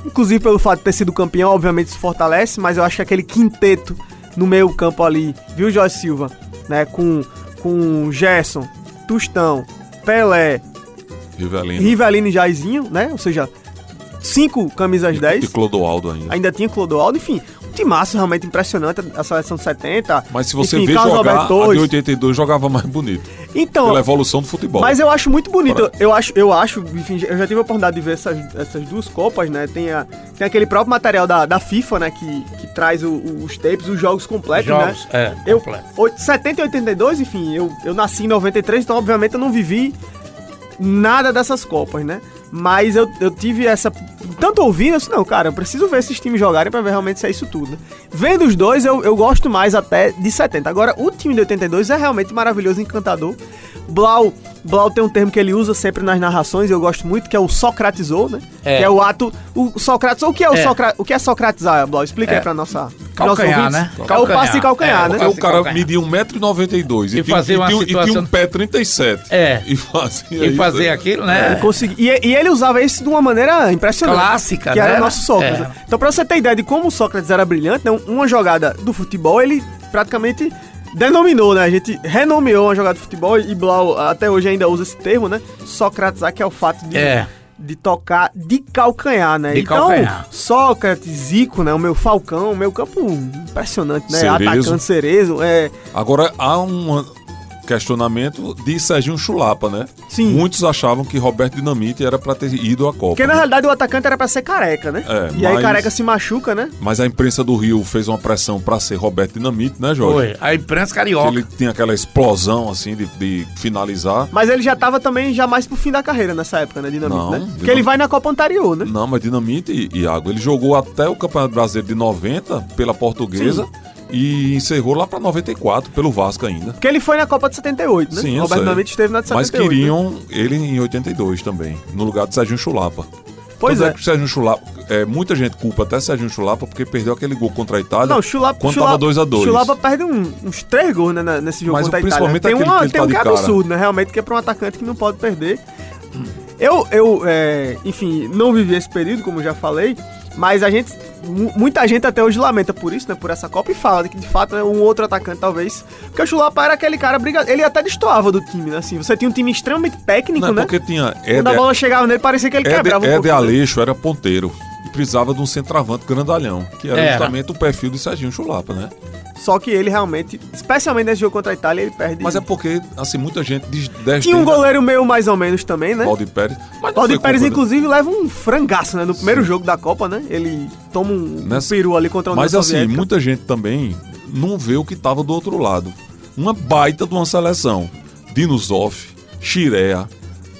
Inclusive pelo fato de ter sido campeão, obviamente isso fortalece, mas eu acho que aquele quinteto no meio campo ali, viu, Jorge Silva? Né? Com, com Gerson, Tustão, Pelé, Rivelino. Rivelino e Jairzinho, né? Ou seja, cinco camisas 10. E Clodoaldo ainda. Ainda tinha Clodoaldo, enfim. Timaço realmente impressionante, a seleção de 70. Mas se você enfim, vê Carlos jogar, Alberto a de Torres. 82 jogava mais bonito. Então, Pela evolução do futebol. mas eu acho muito bonito. Eu acho, eu acho, enfim, eu já tive a oportunidade de ver essas, essas duas copas, né? Tem, a, tem aquele próprio material da, da FIFA, né? Que, que traz o- o- os tapes, os jogos completos, Jogos, né? é, eu, completo. oit- 70 e 82, enfim, eu, eu nasci em 93, então obviamente eu não vivi nada dessas copas, né? Mas eu, eu tive essa. Tanto ouvindo, eu disse, não, cara, eu preciso ver esses times jogarem pra ver realmente se é isso tudo. né? Vendo os dois, eu, eu gosto mais até de 70. Agora, o time de 82 é realmente maravilhoso, encantador. Blau, Blau tem um termo que ele usa sempre nas narrações, e eu gosto muito, que é o socratizou, né? É. Que é o ato. O Socrates. O que é o, É. Socra, o que é socratizar, Blau? Explica É. aí pra nossa. Calcanhar, né? ouvintes. É o passe de calcanhar, É, né? O cara calcanhar. media 1,92m e, E fazer e uma tinha, e tinha situação- um pé 37. É. E fazia E isso. fazer aquilo, né? Consegui- E, e ele usava isso de uma maneira impressionante. Clássica, Que era né? o nosso Sócrates. É. Então, pra você ter ideia de como o Sócrates era brilhante, né, uma jogada do futebol, ele praticamente denominou, né? A gente renomeou uma jogada de futebol e Blau até hoje ainda usa esse termo, né? Socratizar, que é o fato de, É. de tocar de calcanhar, né? De então, calcanhar. Sócrates, Zico, né? O meu Falcão, o meu campo impressionante, né? Cerezo. Atacante Cerezo, é... Agora, há um questionamento de Serginho Chulapa, né? Sim. Muitos achavam que Roberto Dinamite era pra ter ido à Copa. Porque na né? realidade o atacante era pra ser careca, né? É, e aí mas- careca se machuca, né? Mas a imprensa do Rio fez uma pressão pra ser Roberto Dinamite, né, Jorge? Foi. A imprensa Que carioca. Ele tinha aquela explosão, assim, de, de finalizar. Mas ele já tava também já mais pro fim da carreira nessa época, né? Dinamite, Não, né? Dinamite- Porque ele vai na Copa anterior, né? Não, mas Dinamite, Iago, ele jogou até o Campeonato Brasileiro de 90 pela Portuguesa e encerrou lá pra 94 pelo Vasco ainda. Porque ele foi na Copa de 78, né? Sim, eu Roberto. Dinamite esteve na de 78. Mas né? queriam ele em 82 também, no lugar de Serginho Chulapa. Pois Tanto é. que o Serginho Chulapa, é, muita gente culpa até Serginho Chulapa porque perdeu aquele gol contra a Itália. Não, Chulapa, quando Chulapa, tava 2x2. Chulapa perde um- uns três gols né, nesse jogo Mas contra a Itália. Tem, uma, que ele tem tá um que é absurdo, né? Realmente, que é pra um atacante que não pode perder. Eu, eu é, enfim, não vivi esse período, como já falei, mas a gente, mu- muita gente até hoje lamenta por isso, né? Por essa Copa e fala que de fato é um outro atacante, talvez. Porque o Chulapa era aquele cara briga, Ele até destoava do time, né? Assim, você tinha um time extremamente técnico, Não, é né? porque tinha Quando a bola chegava nele, parecia que ele Éder, quebrava um Éder pouquinho, né? Aleixo era ponteiro precisava de um centroavante grandalhão, que era, Era. justamente o perfil de Serginho Chulapa, né? Só que ele realmente, especialmente nesse jogo contra a Itália, ele perde. Mas é porque, assim, muita gente diz 10 Tinha um goleiro meio mais ou menos também, né? Valdir Pérez. Mas Valdir Pérez, culpa inclusive, leva um frangaço, né? No primeiro jogo da Copa, né? Ele toma um, Nessa- um peru ali contra o Mas assim, Soviética. muita gente também não vê o que tava do outro lado. Uma baita de uma seleção. Dino Zoff, Chirea,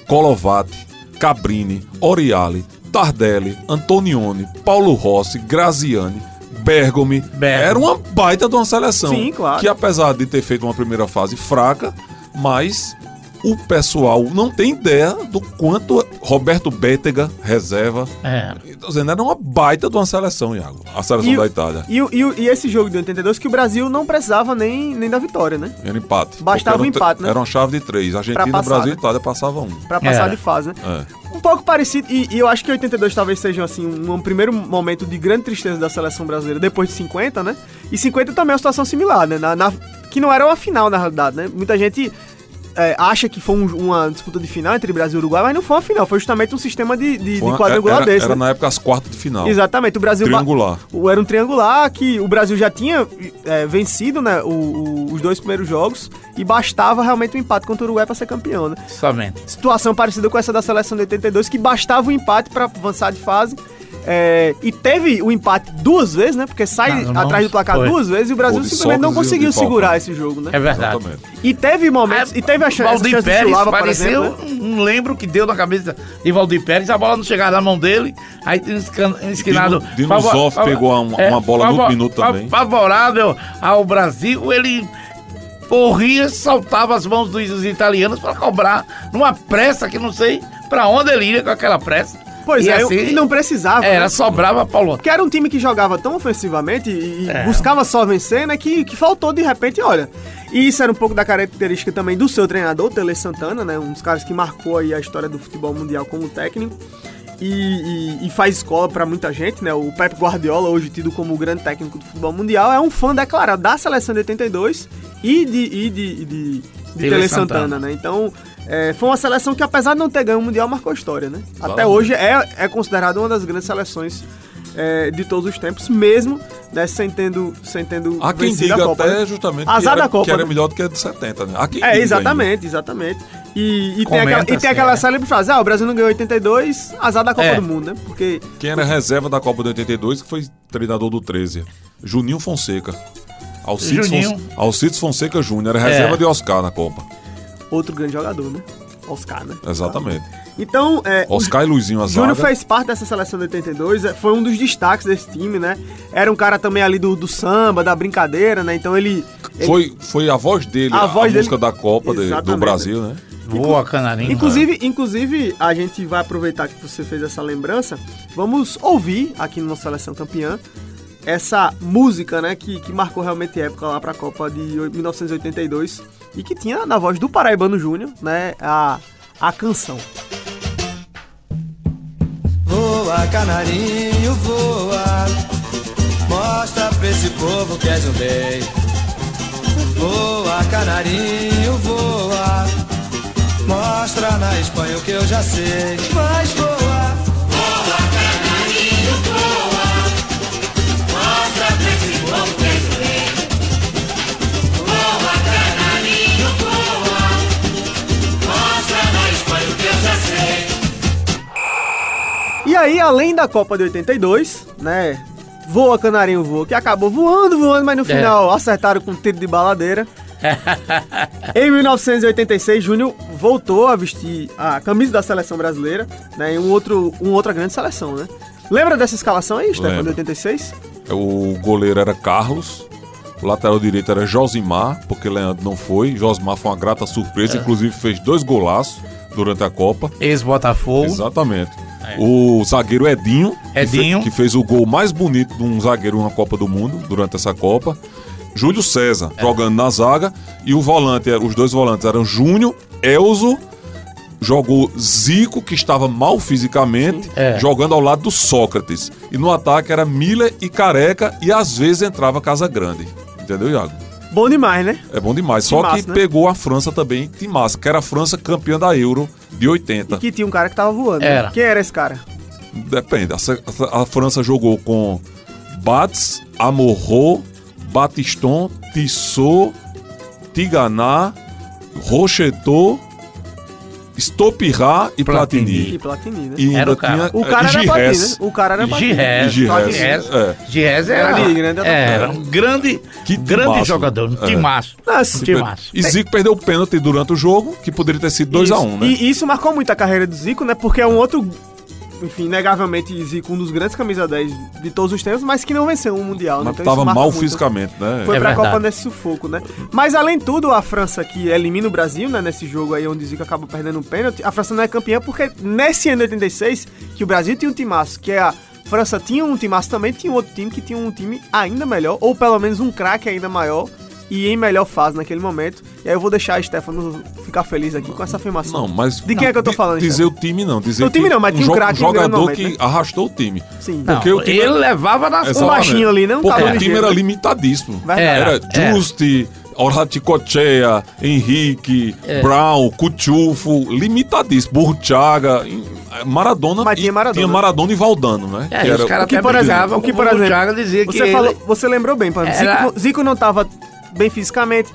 Colovati, Cabrini, Oriali, Tardelli, Antonioni, Paulo Rossi, Graziani, Bergomi. Bergomi. Era uma baita de uma seleção. Sim, claro. Que apesar de ter feito uma primeira fase fraca, mas o pessoal não tem ideia do quanto Roberto Bétega reserva. É. Tô dizendo, era uma baita de uma seleção, Iago. A seleção E da Itália. E, e, e esse jogo de 82 que o Brasil não precisava nem, nem da vitória, né? Era empate. Bastava Porque um era empate, né? Era uma chave de três. Argentina, passar, Brasil né? e Itália passavam um. Pra passar Era. de fase, né? É. Um pouco parecido, e, e eu acho que 82 talvez seja assim, um, um primeiro momento de grande tristeza da seleção brasileira depois de 50, né? E 50 também é uma situação similar, né? Na, na- que não era uma final, na realidade, né? Muita gente é, acha que foi um- uma disputa de final entre Brasil e Uruguai, mas não foi uma final, foi justamente um sistema de, de, de quadrangular era, desse. Era né? na época as quartas de final. Exatamente, o Brasil. Triangular. o- Era um triangular que o Brasil já tinha é, vencido né, o- o- os dois primeiros jogos e bastava realmente o empate contra o Uruguai para ser campeão. Né? Somente. Situação parecida com essa da seleção de 82, que bastava o empate para avançar de fase. É, e teve o empate duas vezes, né? Porque sai Não, não, atrás do placar foi. duas vezes e o Brasil simplesmente não conseguiu segurar esse jogo, né? É verdade. Exatamente. E teve momentos. e teve a chance, essa Valdir chance de Pérez Chulapa, por pareceu, exemplo. né? não lembro que deu na cabeça de Valdir Pérez, a bola não chegava na mão dele, aí tem um um esquinado... Dino- Dino Zoff pegou uma- uma bola no minuto também. Favorável ao Brasil, ele corria, saltava as mãos dos, italianos para cobrar numa pressa que não sei pra onde ele ia com aquela pressa. Pois E é, assim, e não precisava. Era, né? sobrava Paulo. Porque era um time que jogava tão ofensivamente e, É. buscava só vencer, né? Que, que faltou de repente, olha. E isso era um pouco da característica também do seu treinador, Tele Santana, né? Um dos caras que marcou aí a história do futebol mundial como técnico. E, e- e faz escola pra muita gente, né? O Pep Guardiola, hoje tido como o grande técnico do futebol mundial, é um fã declarado da seleção de 82 e de, e de, de, de Tele Tele Santana. Santana, né? Então, é, foi uma seleção que, apesar de não ter ganho o Mundial, marcou história, né? Até Exatamente. hoje é, é considerada uma das grandes seleções é, de todos os tempos, mesmo né, sem tendo, sem tendo Há quem diga a Copa. até né? justamente Azar que era, da Copa, que era né? melhor do que a de 70, né? Há quem É, diga exatamente, exatamente. E, e tem aquela, e tem aquela é. célebre frase, ah, o Brasil não ganhou 82, azar da Copa É. do Mundo, né? Porque ainda. Quem era reserva da Copa de 82, que foi treinador do 13. Juninho Fonseca. Alcides, Juninho. Fons- Alcides Fonseca Júnior, era reserva É. de Oscar na Copa. Outro grande jogador, né? Oscar, né? Exatamente. Então, é, o Oscar e Luizinho a Júnior fez parte dessa seleção de 82, é, foi um dos destaques desse time, né? Era um cara também ali do, do samba, da brincadeira, né? Então ele. ele- Foi, foi a voz dele, A a, voz música dele- da Copa de- do. Brasil, né? Voa, canarinho. Inclusive, inclusive, a gente vai aproveitar que você fez essa lembrança. Vamos ouvir aqui no nossa seleção campeã essa música, né, que, que marcou realmente época lá pra Copa de 1982 e que tinha na voz do Paraibano Júnior, né, a, a canção. Voa, canarinho, voa. Mostra pra esse povo que és um rei. Voa, canarinho, voa. Mostra na Espanha o que eu já sei. Mas voa. E aí, além da Copa de 82, né? Voa, canarinho, voa, que acabou voando, voando, mas no final acertaram com um tiro de baladeira. em 1986, Júnior voltou a vestir a camisa da seleção brasileira, né? Em um outro, uma outra grande seleção, né? Lembra dessa escalação aí, Stefano, de Lembro. 86? O goleiro era Carlos. O lateral direito era Josimar, porque Leandro não foi. Josimar foi uma grata surpresa, inclusive fez dois golaços durante a Copa. Ex-Botafogo. Exatamente. O zagueiro Edinho, que fe- Edinho. Que, fez o gol mais bonito de um zagueiro na Copa do Mundo durante essa Copa. Júlio César jogando na zaga e o volante, era- os dois volantes eram Júnior, Elzo, jogou Zico, que estava mal fisicamente, É. jogando ao lado do Sócrates. E no ataque era Miller e Careca e às vezes entrava Casa Grande. Entendeu, Iago? Bom demais, né? É bom demais. Só que né? pegou a França também, Timaço, que era a França campeã da Euro de 80. E que tinha um cara que tava voando. né? Era. Quem era esse cara? Depende. A, se- a França jogou com Bats, Amorro, Batiston, Tissot, Tiganá, Rocheteau, Stopirá e Platini. Platini. E Platini, né? E Era o cara. tinha O cara era Platini, né? O cara era Platini. Gires, Gires, Gires, é. Gires era, Grande, grande era um grande, Que grande timaço. jogador, um É. timaço. Ah, Um se- timaço. E Zico perdeu o pênalti durante o jogo, que poderia ter sido 2x1, Isso. né? E isso marcou muito a carreira do Zico, né? Porque é um outro, enfim, negavelmente Zico, um dos grandes camisa 10 de todos os tempos, mas que não venceu um mundial, né? Mas Então isso tava marca mal muito. fisicamente, né? Foi É pra verdade. Copa nesse sufoco, né? Mas além de tudo, a França que elimina o Brasil, né? Nesse jogo aí onde o Zico acaba perdendo um pênalti, a França não é campeã porque nesse ano de 86, que o Brasil tinha um timaço, que é a França tinha um timaço também, tinha outro time que tinha um time ainda melhor, ou pelo menos um craque ainda maior e em melhor fase naquele momento. E aí eu vou deixar a Stefano ficar feliz aqui com essa afirmação. Não, mas. De quem é que eu tô falando, Dizer Stefano? o time não. Dizer O time que não, mas um tinha um craque jogador momento, que né? arrastou o time. Sim. Não, Porque o time ele era- levava Exatamente. Um baixinho ali, né? Um Porque o time ligeiro, era né? limitadíssimo. Verdade. Era Era, Juste, Orhaticochea, Henrique, É. Brown, Cuchufo, limitadíssimo. Burchaga, Maradona. Mas tinha Maradona. Tinha Maradona e Valdano, né? É, Que e os era- caras O que, até por exemplo, o que, por exemplo, Thiago dizia que você, ele- falou, você lembrou bem, por exemplo, Era- Zico, Zico não tava bem fisicamente.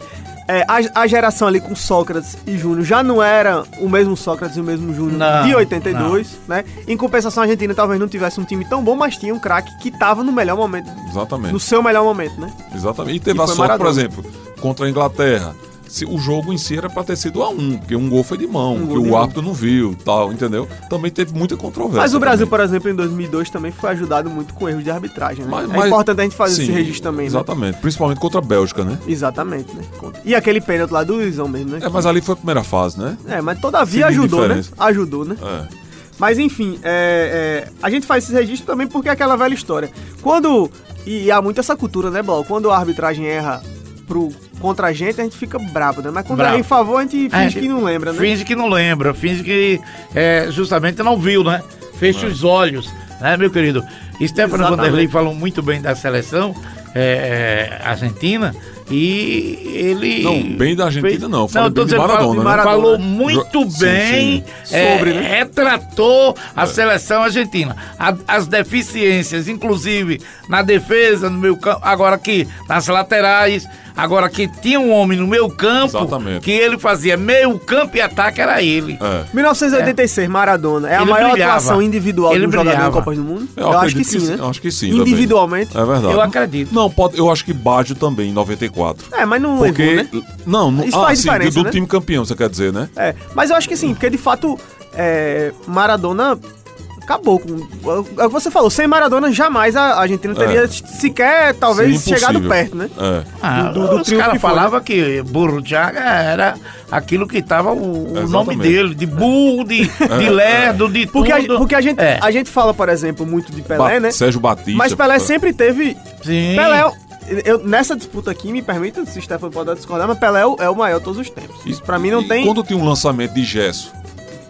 É, a, a geração ali com Sócrates e Júnior já não era o mesmo Sócrates e o mesmo Júnior Não, de 82, né? Em compensação, a Argentina talvez não tivesse um time tão bom, mas tinha um craque que tava no melhor momento, Exatamente. no seu melhor momento, né? Exatamente. E teve E a sorte, por exemplo, contra a Inglaterra. Se, o jogo em si era pra ter sido a um, porque um gol foi de mão, Um que o árbitro não viu tal, entendeu? Também teve muita controvérsia. Mas o Brasil, também. por exemplo, em 2002 também foi ajudado muito com erros de arbitragem, né? Mas- é mas- importante a gente fazer Sim, esse registro também, né? Exatamente. Principalmente contra a Bélgica, né? Exatamente, né? E aquele pênalti lá do Luizão mesmo, né? É, mas ali foi a primeira fase, né? É, mas todavia ajudou, né? Ajudou, né? É. Mas enfim, é, é, a gente faz esse registro também porque é aquela velha história. Quando. E há muito essa cultura, né, Blau? Quando a arbitragem erra pro, contra a gente, a gente fica brabo, né? Mas quando Bravo. é em favor, a gente A finge gente que não lembra, né? Finge que não lembra, finge que é, justamente não viu, né? Fecha os olhos, né, meu querido? Stefano. Vanderlei falou muito bem da seleção é, é, argentina e ele. Não, bem da Argentina não, eu falei Não, bem de dizendo, Maradona, falou, né? Maradona. falou muito Jo- sim, bem, sim. é, Sobre, né? retratou a seleção argentina. A- as deficiências, inclusive na defesa, no meio campo, agora aqui nas laterais, agora que tinha um homem no meio campo Exatamente. que ele fazia meio campo e ataque, era ele. É. 1986, Maradona. É a Ele maior brilhava. atuação individual Ele de um jogador em brilhava. Copas do Mundo? Eu Eu, acho que sim, que né? eu acho que sim também. Individualmente. É verdade. Eu acredito. Não, pode, eu acho que Baggio também, em 94. É, mas não Porque. levou, né? Não, não Isso ah, faz sim, diferença, do né? time campeão, você quer dizer, né? É, mas eu acho que sim, porque de fato é, Maradona acabou com. É o que você falou, sem Maradona jamais a Argentina teria É. sequer, talvez, Seria chegado perto, né? É. Ah, do- do os triunfo caras que foi, falavam que Burro Thiago era aquilo que tava o, o nome dele, de burro, de, de lerdo, de Porque, a, tudo. porque a, gente, É. a gente fala, por exemplo, muito de Pelé, Ba- né? Sérgio Batista. Mas Pelé é. sempre teve. Sim. Pelé, eu, nessa disputa aqui, me permita, se o Stefano pode discordar, mas Pelé é o, é maior de todos os tempos. Isso pra mim não E tem. Quando tinha um lançamento de gesso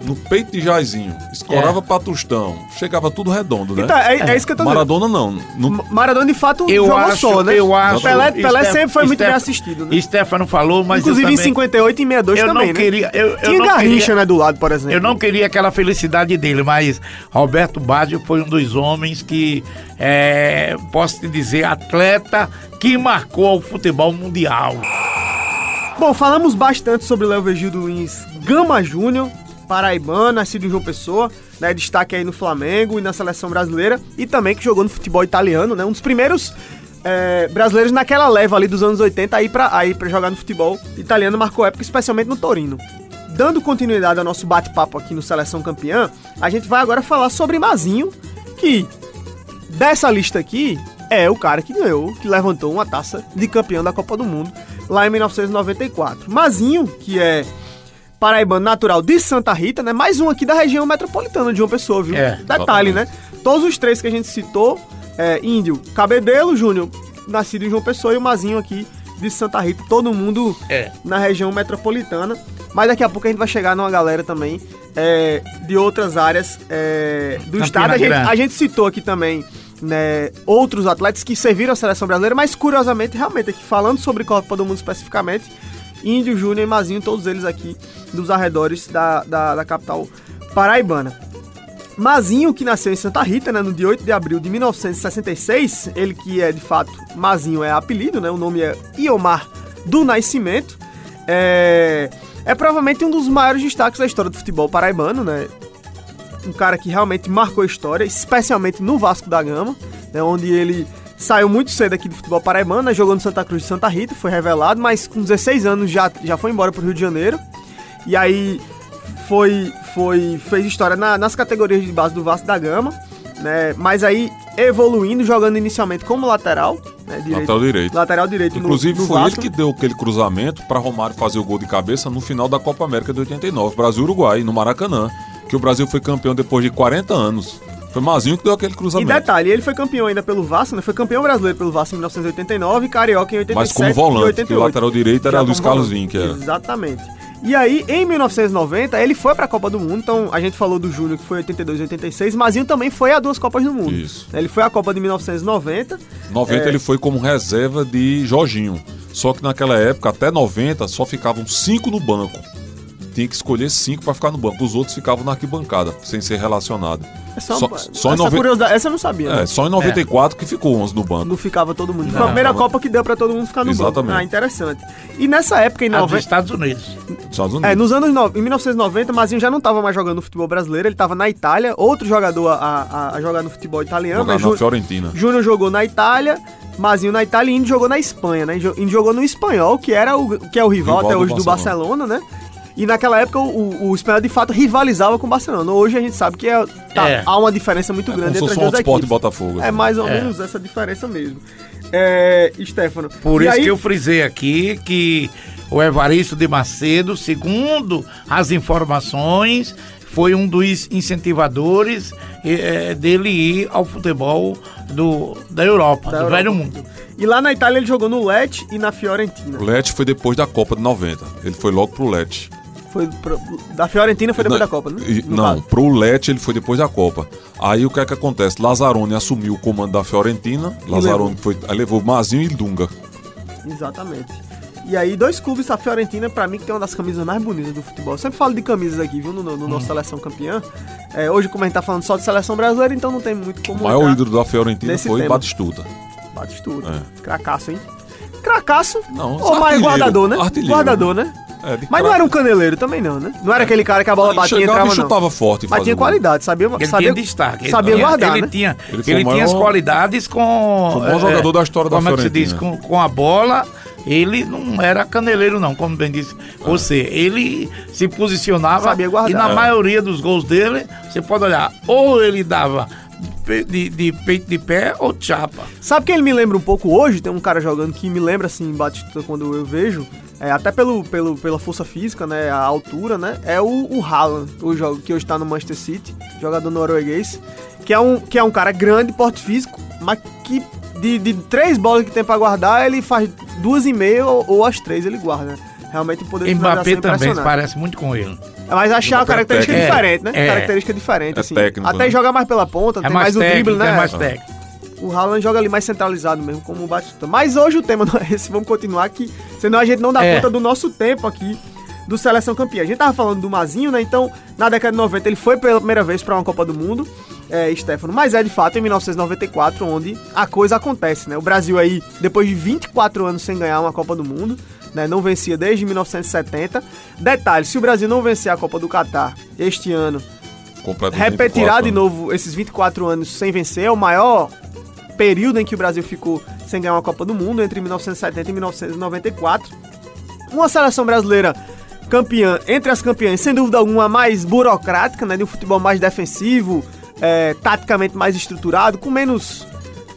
no peito de Jairzinho, escorava É. pra Tostão, chegava tudo redondo, né? Então, é, é isso que eu tô dizendo. Maradona não. No- Ma- Maradona de fato Eu jogou acho, só, né? eu acho. Pelé, Pelé Steph- sempre foi muito bem assistido, né? Stefano falou, mas Inclusive eu em também, 58 e 62 eu também, não né? queria, eu, eu Tinha não Garrincha, queria, né, do lado, por exemplo. Eu não queria aquela felicidade dele, mas Roberto Baggio foi um dos homens que, é, posso te dizer, atleta que marcou o futebol mundial. Bom, falamos bastante sobre Léo Virgílio Luiz Gama Júnior, paraibano, nascido em João Pessoa, né, destaque aí no Flamengo e na seleção brasileira, e também que jogou no futebol italiano, né, um dos primeiros é, brasileiros naquela leva ali dos anos 80 aí pra, aí jogar no futebol italiano, marcou época, especialmente no Torino. Dando continuidade ao nosso bate-papo aqui no Seleção Campeã, a gente vai agora falar sobre Mazinho, que dessa lista aqui é o cara que ganhou, que levantou uma taça de campeão da Copa do Mundo lá em 1994. Mazinho, que é paraibano natural de Santa Rita, né? Mais um aqui da região metropolitana de João Pessoa, viu? É, Detalhe, né? Todos os três que a gente citou, é, Índio, Cabedelo, Júnior, nascido em João Pessoa e o Mazinho aqui de Santa Rita, todo mundo É. na região metropolitana. Mas daqui a pouco a gente vai chegar numa galera também é, de outras áreas é, do Campina estado. A gente, a gente citou aqui também né, outros atletas que serviram à seleção brasileira, mas curiosamente, realmente, aqui falando sobre Copa do Mundo especificamente, Índio, Júnior e Mazinho, todos eles aqui dos arredores da, da, da capital paraibana. Mazinho, que nasceu em Santa Rita, né, no dia 8 de abril de 1966, ele que é de fato Mazinho é apelido, né, o nome é Iomar do Nascimento, é, é provavelmente um dos maiores destaques da história do futebol paraibano, né, um cara que realmente marcou a história, especialmente no Vasco da Gama, né, onde ele saiu muito cedo aqui do futebol paraibano, né, jogou no Santa Cruz de Santa Rita, foi revelado, mas com 16 anos já, já foi embora pro Rio de Janeiro, e aí foi, foi fez história na- nas categorias de base do Vasco da Gama, né? Mas aí evoluindo, jogando inicialmente como lateral, né? Direito, Lateral direito. Lateral direito no- Inclusive no, foi Vasco. ele que deu aquele cruzamento pra Romário fazer o gol de cabeça no final da Copa América de 89, Brasil e Uruguai, no Maracanã, que o Brasil foi campeão depois de 40 anos. Foi Mazinho que deu aquele E cruzamento. detalhe, ele foi campeão ainda pelo Vasco, né? Foi campeão brasileiro pelo Vasco em 1989 e carioca em 87 Mas como e volante, 88. que o lateral direito era Luiz Carlos. Vim, que era. Exatamente. E aí, em 1990, ele foi pra Copa do Mundo. Então, a gente falou do Júnior, que foi 82 e 86. Mazinho também foi a duas Copas do Mundo. Isso. Ele foi à Copa de 1990. 90 É. ele foi como reserva de Jorginho. Só que naquela época, até 90, só ficavam cinco no banco. Tinha que escolher cinco pra ficar no banco. Os outros ficavam na arquibancada, sem ser relacionado. É só, Só- essa curiosidade, essa eu não sabia. né? É, só em 94 que ficou 11 no banco. Não ficava todo mundo. Foi Não, a primeira tava- Copa que deu pra todo mundo ficar no Exatamente. banco. Ah, interessante. E nessa época, em A dos 90... Estados Unidos. Estados Unidos. É, nos anos no... em 1990, Mazinho já não estava mais jogando no futebol brasileiro, ele estava na Itália, outro jogador a, a- a jogar no futebol italiano. Jogar né? na Jú- Fiorentina. Júnior jogou na Itália, Mazinho na Itália e Índio jogou na Espanha, né? Índio Índio jogou no Espanhol, que era o que é o rival, Rival até do hoje do Barcelona, né? E naquela época o, o Espanhol de fato rivalizava com o Barcelona. Hoje a gente sabe que é- tá- É. há uma diferença muito É grande entre as um duas Sport e equipes. Botafogo. É assim. mais ou É. menos essa diferença mesmo. É, Stefano. Por isso aí- que eu frisei aqui que o Evaristo de Macedo, segundo as informações, foi um dos incentivadores eh, dele ir ao futebol do, da Europa, Da do Europa. velho mundo. E lá na Itália ele jogou no Lecce e na Fiorentina. O Lecce foi depois da Copa de 90. Ele foi logo pro Lecce. Foi pro- da Fiorentina foi depois Não, da Copa, né? e- No não, caso. pro Lecce ele foi depois da Copa. Aí o que é que acontece? Lazzaroni assumiu o comando da Fiorentina. Lazzaroni foi, aí levou Mazinho e Dunga. Exatamente. E aí, dois clubes, a Fiorentina, pra mim, que tem uma das camisas mais bonitas do futebol. Eu sempre falo de camisas aqui, viu, no, no Hum. nosso Seleção Campeã. É, hoje, como a gente tá falando só de seleção brasileira, então não tem muito como. O maior ídolo da Fiorentina foi tema. Batistuta. Bate tudo. É. Cracaço, hein? Cracaço? Não, Ou mais guardador, né? artilheiro. Guardador, né? É, de Mas não craque. era um caneleiro também, não, né? Não era aquele cara que a bola Ele batia e chegava entrava, e não. chutava forte. Mas fazia tinha gol. qualidade, sabia? Ele sabia tinha destaque. ele sabia tinha- guardar, ele né? Tinha, Ele ele foi o tinha as maior- qualidades com. Foi o maior eh, jogador da história da Como é que se diz? Fiorentina. Com, com a bola, ele não era caneleiro, não, como bem disse você. Ele se posicionava. Sabia guardar. E na É. maioria dos gols dele, você pode olhar, ou ele dava de, de- peito de pé ou chapa. Sabe quem ele me lembra um pouco hoje? Tem um cara jogando que me lembra assim, Batista, quando eu vejo. É, até pelo, pelo, pela força física, né? A altura, né? É o, o Haaland, o jogo, que hoje tá no Manchester City, jogador norueguês. Que é um, que é um cara grande, porte físico, mas que de, de três bolas que tem pra guardar, ele faz duas e meia ou, ou as três ele guarda. né? Realmente o poder Mbappé é também parece muito com ele. Mas uma Não, é característica técnico. diferente, né? É, é. Característica diferente, É assim. técnico, Até né? joga mais pela ponta, É tem mais, o técnico, drible, né? é mais técnico. O Haaland joga ali mais centralizado mesmo, como o Batistuta. Mas hoje o tema não é esse, vamos continuar aqui, senão a gente não dá É. conta do nosso tempo aqui do Seleção Campeã. A gente tava falando do Mazinho, né? Então, na década de 90 ele foi pela primeira vez para uma Copa do Mundo, é, Stefano. Mas é de fato em 1994 onde a coisa acontece, né? O Brasil aí, depois de 24 anos sem ganhar uma Copa do Mundo, né? Não vencia desde 1970. Detalhe, se o Brasil não vencer a Copa do Catar este ano, repetirá de novo esses 24 anos sem vencer, é o maior período em que o Brasil ficou sem ganhar uma Copa do Mundo, entre 1970 e 1994. Uma seleção brasileira campeã, entre as campeãs, sem dúvida alguma, mais burocrática, né, de um futebol mais defensivo, é, taticamente mais estruturado, com menos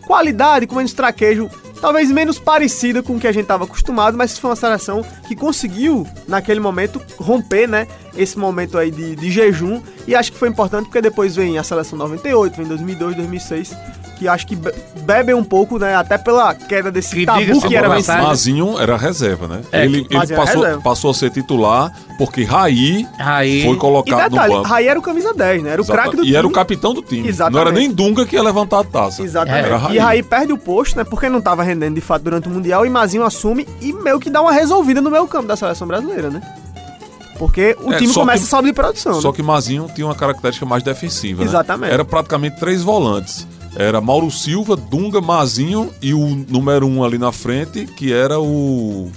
qualidade, com menos traquejo, talvez menos parecida com o que a gente estava acostumado, mas foi uma seleção que conseguiu, naquele momento, romper, né, esse momento aí de, de jejum, e acho que foi importante porque depois vem a seleção 98, vem 2002, 2006, que acho que be- bebem um pouco, né, até pela queda desse Que tabu que era vencido. Mazinho era reserva, né? É, ele ele passou, reserva. passou a ser titular porque Raí Aí, foi E colocado detalhe, no banco. Raí era o camisa 10, né, era o craque do e time. era o capitão do time. Exatamente. Não era nem Dunga que ia levantar a taça. Exatamente. Era E Raí. Raí perde o posto, né? Porque não tava rendendo de fato durante o Mundial. E Mazinho assume e meio que dá uma resolvida no meio campo da seleção brasileira, né? Porque o É, time começa que- a saldo de produção. Só né? que Mazinho tinha uma característica mais defensiva. né? Exatamente. Era praticamente três volantes. Era Mauro Silva, Dunga, Mazinho e o número um ali na frente, que era o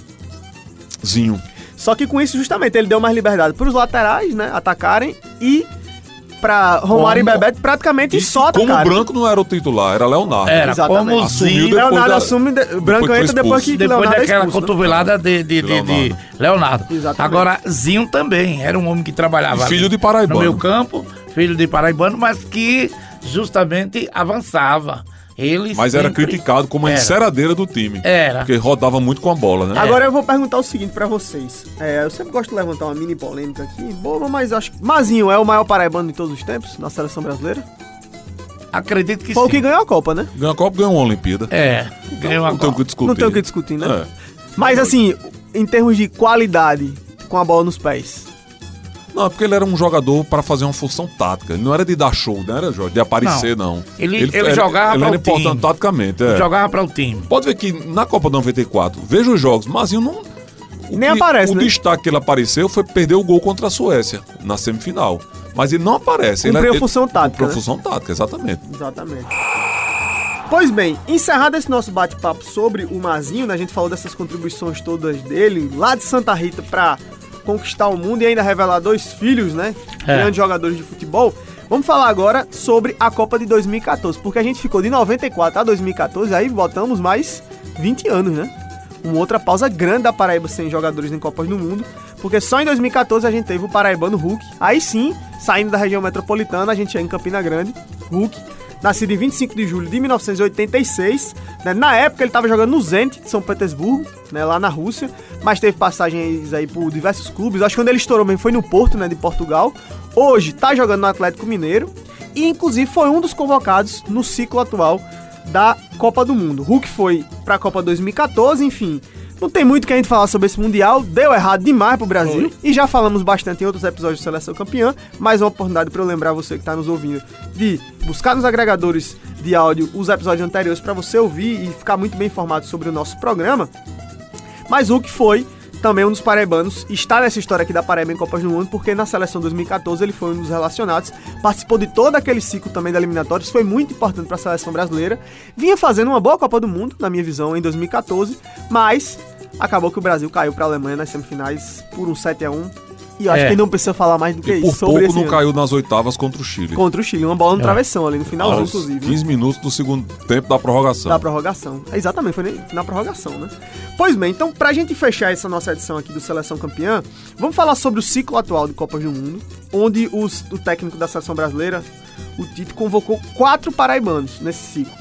Zinho. Só que com isso, justamente, ele deu mais liberdade pros laterais, né? Atacarem e pra Romário e Como- Bebeto praticamente E só como o atacarem. Branco não era o titular, era Leonardo. era Exatamente. como Zinho, depois Leonardo da- assume, de, Branco depois entra depois que expulso. depois Leonardo é daquela expulso, né? cotovelada de, de, de, de Leonardo. Leonardo. Exatamente. Agora, Zinho também era um homem que trabalhava E filho ali de paraibano. no meio campo, filho de paraibano, mas que justamente avançava. Ele Mas era sempre- criticado como a Era. enceradeira do time. Era. Porque rodava muito com a bola, né? Agora eu vou perguntar o seguinte pra vocês. É, eu sempre gosto de levantar uma mini polêmica aqui, boba, mas acho que Mazinho é o maior paraibano de todos os tempos na seleção brasileira? Acredito que Foi o sim. que ganhou a Copa, né? Ganhou a Copa, ganhou uma Olimpíada. É, ganhou uma não tem o Copa. que discutir. Não tem o que discutir, né? É. Mas assim, em termos de qualidade com a bola nos pés. Não, é porque ele era um jogador para fazer uma função tática. Ele não era de dar show, não era Jorge, de aparecer, não. Ele- ele era- jogava Ele para era o time. importante taticamente, é. Jogava para o time. Pode ver que na Copa 94, veja os jogos, Mazinho não. o Nem que- aparece, O né? destaque que ele apareceu foi perder o gol contra a Suécia na semifinal. Mas ele não aparece. ele Cumpriu ele- a função tática, Cumpriu né? função tática, exatamente. Exatamente. Pois bem, encerrado esse nosso bate-papo sobre o Mazinho, né? A gente falou dessas contribuições todas dele, lá de Santa Rita pra conquistar o mundo e ainda revelar dois filhos, né? É. Grandes jogadores de futebol. Vamos falar agora sobre a Copa de 2014, porque a gente ficou de 94 a 2014, aí botamos mais 20 anos, né? Uma outra pausa grande da Paraíba sem jogadores em Copas do Mundo, porque só em 2014 a gente teve o Paraibano Hulk. Aí sim, saindo da região metropolitana, a gente ia em Campina Grande, Hulk, nascido em 25 de julho de 1986. né? Na época ele estava jogando no Zenit de São Petersburgo, né, lá na Rússia, mas teve passagens aí por diversos clubes. Acho que quando ele estourou mesmo foi no Porto, né, de Portugal. Hoje tá jogando no Atlético Mineiro e inclusive foi um dos convocados no ciclo atual da Copa do Mundo. Hulk foi para a Copa 2014, enfim. Não tem muito que a gente falar sobre esse Mundial, deu errado demais pro Brasil. E já falamos bastante em outros episódios de Seleção Campeã. Mais uma oportunidade para eu lembrar você que está nos ouvindo de buscar nos agregadores de áudio os episódios anteriores para você ouvir e ficar muito bem informado sobre o nosso programa. Mas Hulk foi também um dos paraibanos, está nessa história aqui da Paraíba em Copas do Mundo, porque na seleção 2014 ele foi um dos relacionados, participou de todo aquele ciclo também da eliminatórios, foi muito importante para a seleção brasileira, vinha fazendo uma boa Copa do Mundo, na minha visão, em 2014, mas acabou que o Brasil caiu para a Alemanha nas semifinais por um 7 a 1 e eu acho É. que não precisa falar mais do que E isso por sobre pouco esse não ano. caiu nas oitavas contra o Chile. contra o Chile, uma bola no É. travessão ali no finalzinho, Aos inclusive. né? 15 minutos do segundo tempo da prorrogação. Da prorrogação. É, Exatamente, foi na prorrogação, né? Pois bem, então pra gente fechar essa nossa edição aqui do Seleção Campeã, vamos falar sobre o ciclo atual de Copas do Mundo, onde os- o técnico da seleção brasileira, o Tite, convocou quatro paraibanos nesse ciclo.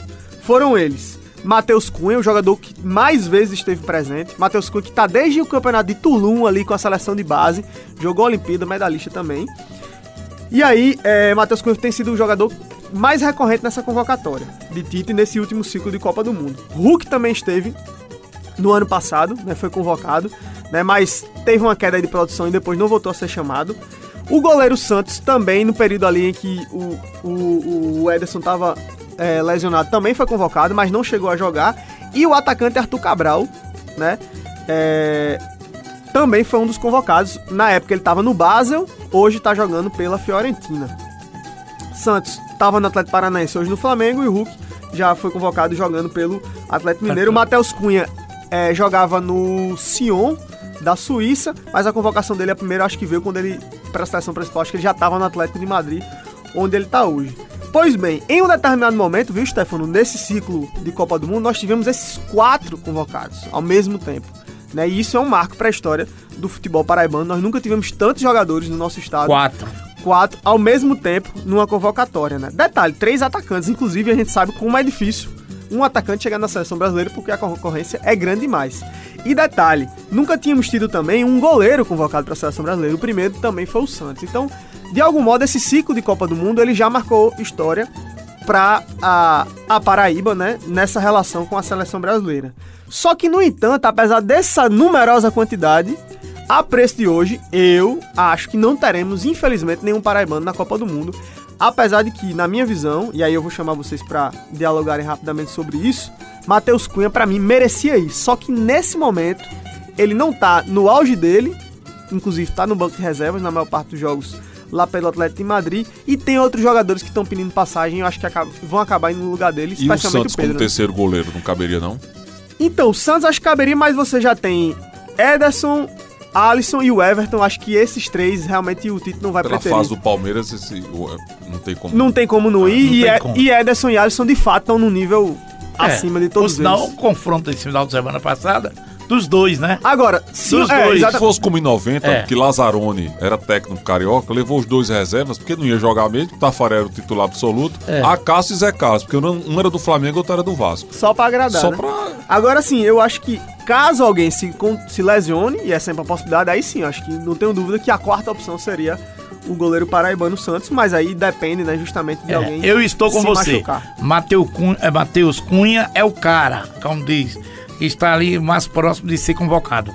Foram eles. Matheus Cunha, o jogador que mais vezes esteve presente. Matheus Cunha, que tá desde o campeonato de Tulum ali com a seleção de base. Jogou a Olimpíada, medalhista também. E aí, é, Matheus Cunha tem sido o jogador mais recorrente nessa convocatória de Tite nesse último ciclo de Copa do Mundo. Hulk também esteve no ano passado, né, foi convocado, né, mas teve uma queda de produção e depois não voltou a ser chamado. O goleiro Santos também, no período ali em que o, o, o Ederson estava lesionado, também foi convocado, mas não chegou a jogar. E o atacante Arthur Cabral, né? é, também foi um dos convocados. Na época ele estava no Basel, hoje está jogando pela Fiorentina. Santos estava no Atlético Paranaense, hoje no Flamengo, e o Hulk já foi convocado jogando pelo Atlético Mineiro. O Matheus Cunha é, jogava no Sion, da Suíça, mas a convocação dele, a primeira, acho que veio quando ele, para a seleção principal, acho que ele já estava no Atlético de Madrid, onde ele está hoje. Pois bem, em um determinado momento, viu, Stefano, nesse ciclo de Copa do Mundo, nós tivemos esses quatro convocados ao mesmo tempo. Né? E isso é um marco para a história do futebol paraibano. Nós nunca tivemos tantos jogadores no nosso estado. Quatro. Quatro ao mesmo tempo numa convocatória, né? Detalhe, três atacantes. Inclusive, a gente sabe como é difícil um atacante chegar na seleção brasileira porque a concorrência é grande demais. E detalhe, nunca tínhamos tido também um goleiro convocado para a seleção brasileira. O primeiro também foi o Santos. Então, de algum modo, esse ciclo de Copa do Mundo ele já marcou história para a, a Paraíba, né? Nessa relação com a seleção brasileira. Só que, no entanto, apesar dessa numerosa quantidade, a preço de hoje, eu acho que não teremos, infelizmente, nenhum paraibano na Copa do Mundo. Apesar de que, na minha visão, e aí eu vou chamar vocês para dialogarem rapidamente sobre isso, Matheus Cunha, para mim, merecia isso. Só que nesse momento, ele não tá no auge dele, inclusive tá no banco de reservas na maior parte dos jogos lá pelo Atlético de Madrid, e tem outros jogadores que estão pedindo passagem, eu acho que vão acabar indo no lugar dele, E o especialmente Santos o Pedro. como né? terceiro goleiro, não caberia não? Então, o Santos acho que caberia, mas você já tem Ederson, Alisson e o Everton. Acho que esses três realmente o Tite não vai Pela preferir. fase do Palmeiras, esse, o- não tem como. Não tem como não ir. Não e, E- como. e Ederson e Alisson de fato estão num nível É, acima de todos Por sinal, eles. o confronto desse final de semana passada, dos dois, né? Agora, se Dos é, dois. Se fosse como em 90, É. que Lazzaroni era técnico carioca, levou os dois reservas, porque não ia jogar mesmo, Tafarel era o titular absoluto, É. a Cássio e Zé Carlos, porque um era do Flamengo e outro era do Vasco. só pra agradar. Só né? pra. Agora sim, eu acho que caso alguém se, se lesione, e é sempre a possibilidade, aí sim, acho que não tenho dúvida que a quarta opção seria o goleiro paraibano Santos, mas aí depende, né, justamente de É, alguém. eu estou com se você. machucar. Mateus Cunha, é, Mateus Cunha é o cara, como diz, está ali mais próximo de ser convocado.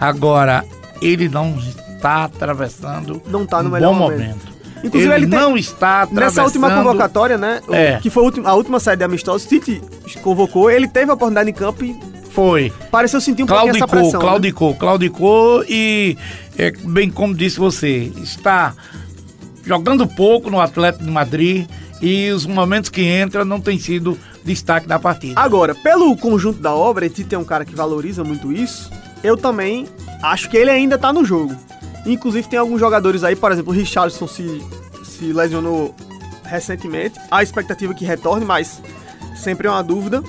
Agora, ele não está atravessando Não tá no um melhor bom momento. momento. Inclusive, ele, ele tem- não está atravessando... Nessa última convocatória, né? É. Que foi a última, a última série de amistosos, o Tite convocou, ele teve a oportunidade em campo e Foi. pareceu sentir um pouquinho essa Claudicou, pressão. né? claudicou, claudicou e, é, bem como disse você, está jogando pouco no Atlético de Madrid e os momentos que entra não tem sido destaque da partida. Agora, pelo conjunto da obra, e Tite é um cara que valoriza muito isso, eu também acho que ele ainda tá no jogo. Inclusive, tem alguns jogadores aí, por exemplo, o Richarlison se, se lesionou recentemente. Há expectativa que retorne, mas sempre é uma dúvida.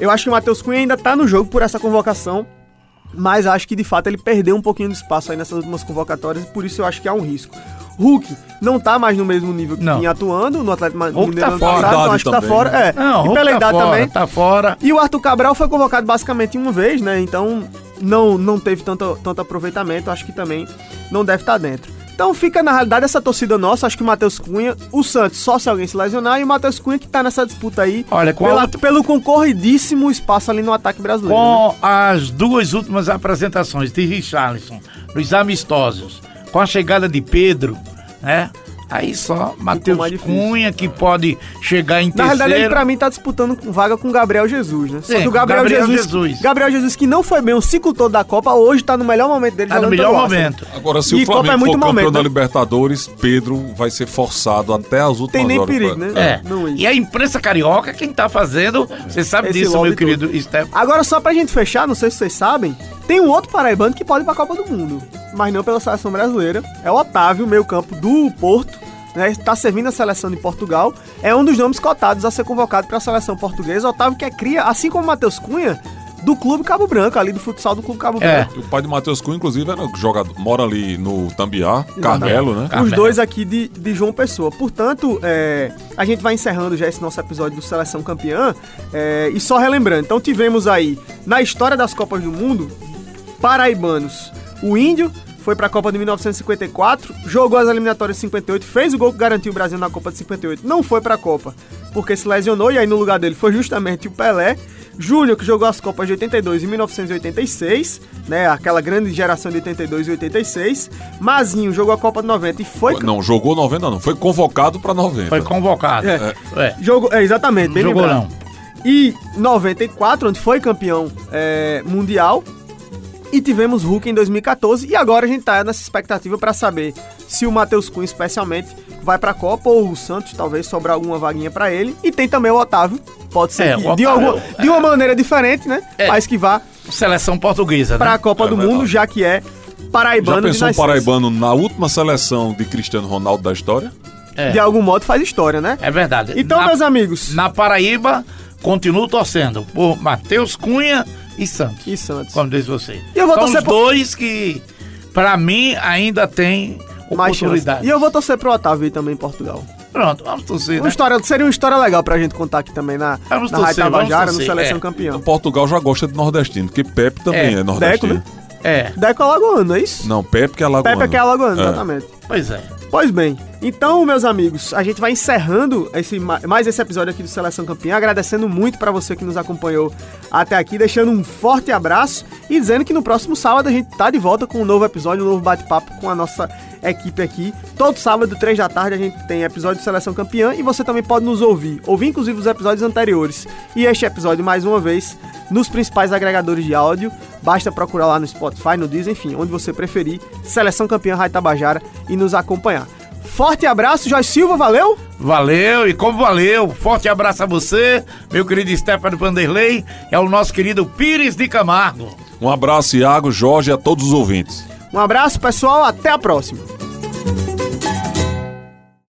Eu acho que o Matheus Cunha ainda tá no jogo por essa convocação, mas acho que de fato ele perdeu um pouquinho de espaço aí nessas últimas convocatórias, e por isso eu acho que há um risco. Hulk não tá mais no mesmo nível que Não. vinha atuando no Atlético Hulk Mineiro tá ano fora. passado, então acho que tá fora. né? É. Não, e Hulk pela tá idade fora, também. tá fora. E o Arthur Cabral foi convocado basicamente uma vez, né? Então não, não teve tanto, tanto aproveitamento. Acho que também não deve estar dentro. Então fica na realidade essa torcida nossa. Acho que o Matheus Cunha, o Santos só se alguém se lesionar. E o Matheus Cunha que tá nessa disputa aí. Olha, com a pela- outra- pelo concorridíssimo espaço ali no ataque brasileiro. né? Com as duas últimas apresentações de Richarlison, nos amistosos, com a chegada de Pedro, né? Aí só Matheus. Cunha que pode chegar em Na realidade, ele terceiro. pra mim tá disputando com- vaga com o Gabriel Jesus, né? Só Sim, que o Gabriel, Gabriel Jesus, Jesus. Gabriel Jesus, que não foi bem o ciclo todo da Copa, hoje tá no melhor momento dele Tá no melhor momento. Agora, se E o Copa Flamengo é muito for campeão momento, da né? Libertadores, Pedro vai ser forçado até as últimas Tem nem horas. perigo, pra- né? É. Não. E a imprensa carioca, quem tá fazendo, você sabe Esse disso, meu querido Steph. Agora, só pra gente fechar, não sei se vocês sabem, tem um outro paraibano que pode ir pra Copa do Mundo, mas não pela seleção brasileira. É o Otávio, meio campo do Porto, né? Está servindo a seleção de Portugal. É um dos nomes cotados a ser convocado para a seleção portuguesa. Otávio que é cria, assim como o Matheus Cunha, do Clube Cabo Branco, ali do futsal do Clube Cabo É. Branco. O pai de Matheus Cunha, inclusive, era jogador, mora ali no Tambiá, Carmelo, né? Os Carmelo. dois aqui de, de João Pessoa. Portanto, é, a gente vai encerrando já esse nosso episódio do Seleção Campeã. é, e só relembrando, então tivemos aí, na história das Copas do Mundo, paraibanos. O Índio foi para a Copa de 1954, jogou as eliminatórias de 58, fez o gol que garantiu o Brasil na Copa de 58, não foi para a Copa porque se lesionou, e aí no lugar dele foi justamente o Pelé. Júnior, que jogou as Copas de 82 e 1986, né? Aquela grande geração de 82 e 86. Mazinho jogou a Copa de 90 e foi. Não, jogou 90 não, foi convocado pra 90. Foi convocado. É. É. Jogou, é, exatamente, bem Jogou lembrado. não. E 94, onde foi campeão é, mundial. E tivemos Hulk em 2014. E agora a gente tá nessa expectativa pra saber se o Matheus Cunha, especialmente, vai pra Copa ou o Santos, talvez sobrar alguma vaguinha pra ele. E tem também o Otávio. Pode ser É, que, o de, Otávio- alguma, de uma maneira diferente, né? É. Mas que vá Seleção portuguesa, pra né? a Copa É do. Mundo, já que é paraibano Já de pensou um paraibano na última seleção de Cristiano Ronaldo da história? É. De algum modo faz história, né? É verdade. Então, na, meus amigos. na Paraíba, continuo torcendo por Matheus Cunha e Santos. E Santos. Como diz você. E eu vou São torcer os por- dois que, pra mim, ainda tem Mais oportunidade. E eu vou torcer pro Otávio aí também em Portugal. Pronto, vamos torcer, Uma né? história, seria uma história legal pra gente contar aqui também na, Vamos na torcer, Rádio Tabajara, no Seleção é. Campeão. Portugal já gosta de nordestino, porque Pepe também É, é, nordestino. Deco, né? É, Deco Alagoano, não é isso? Não, Pepe que é alagoano. Pepe é que é Alagoano, É. exatamente. pois é. Pois bem, então, meus amigos, a gente vai encerrando esse, ma- mais esse episódio aqui do Seleção Campeã, agradecendo muito pra você que nos acompanhou até aqui, deixando um forte abraço e dizendo que no próximo sábado a gente tá de volta com um novo episódio, um novo bate-papo com a nossa equipe aqui. Todo sábado, três da tarde, a gente tem episódio de Seleção Campeã e você também pode nos ouvir, ouvir inclusive os episódios anteriores e este episódio mais uma vez nos principais agregadores de áudio. Basta procurar lá no Spotify, no Deezer, enfim, onde você preferir. Seleção Campeã Rádio Tabajara e nos acompanhar. Forte abraço, Joyce Silva, valeu! Valeu, e como valeu, forte abraço a você, meu querido Stefano Vanderlei, é o nosso querido Pires de Camargo. Um abraço, Iago, Jorge e a todos os ouvintes. Um abraço, pessoal, até a próxima!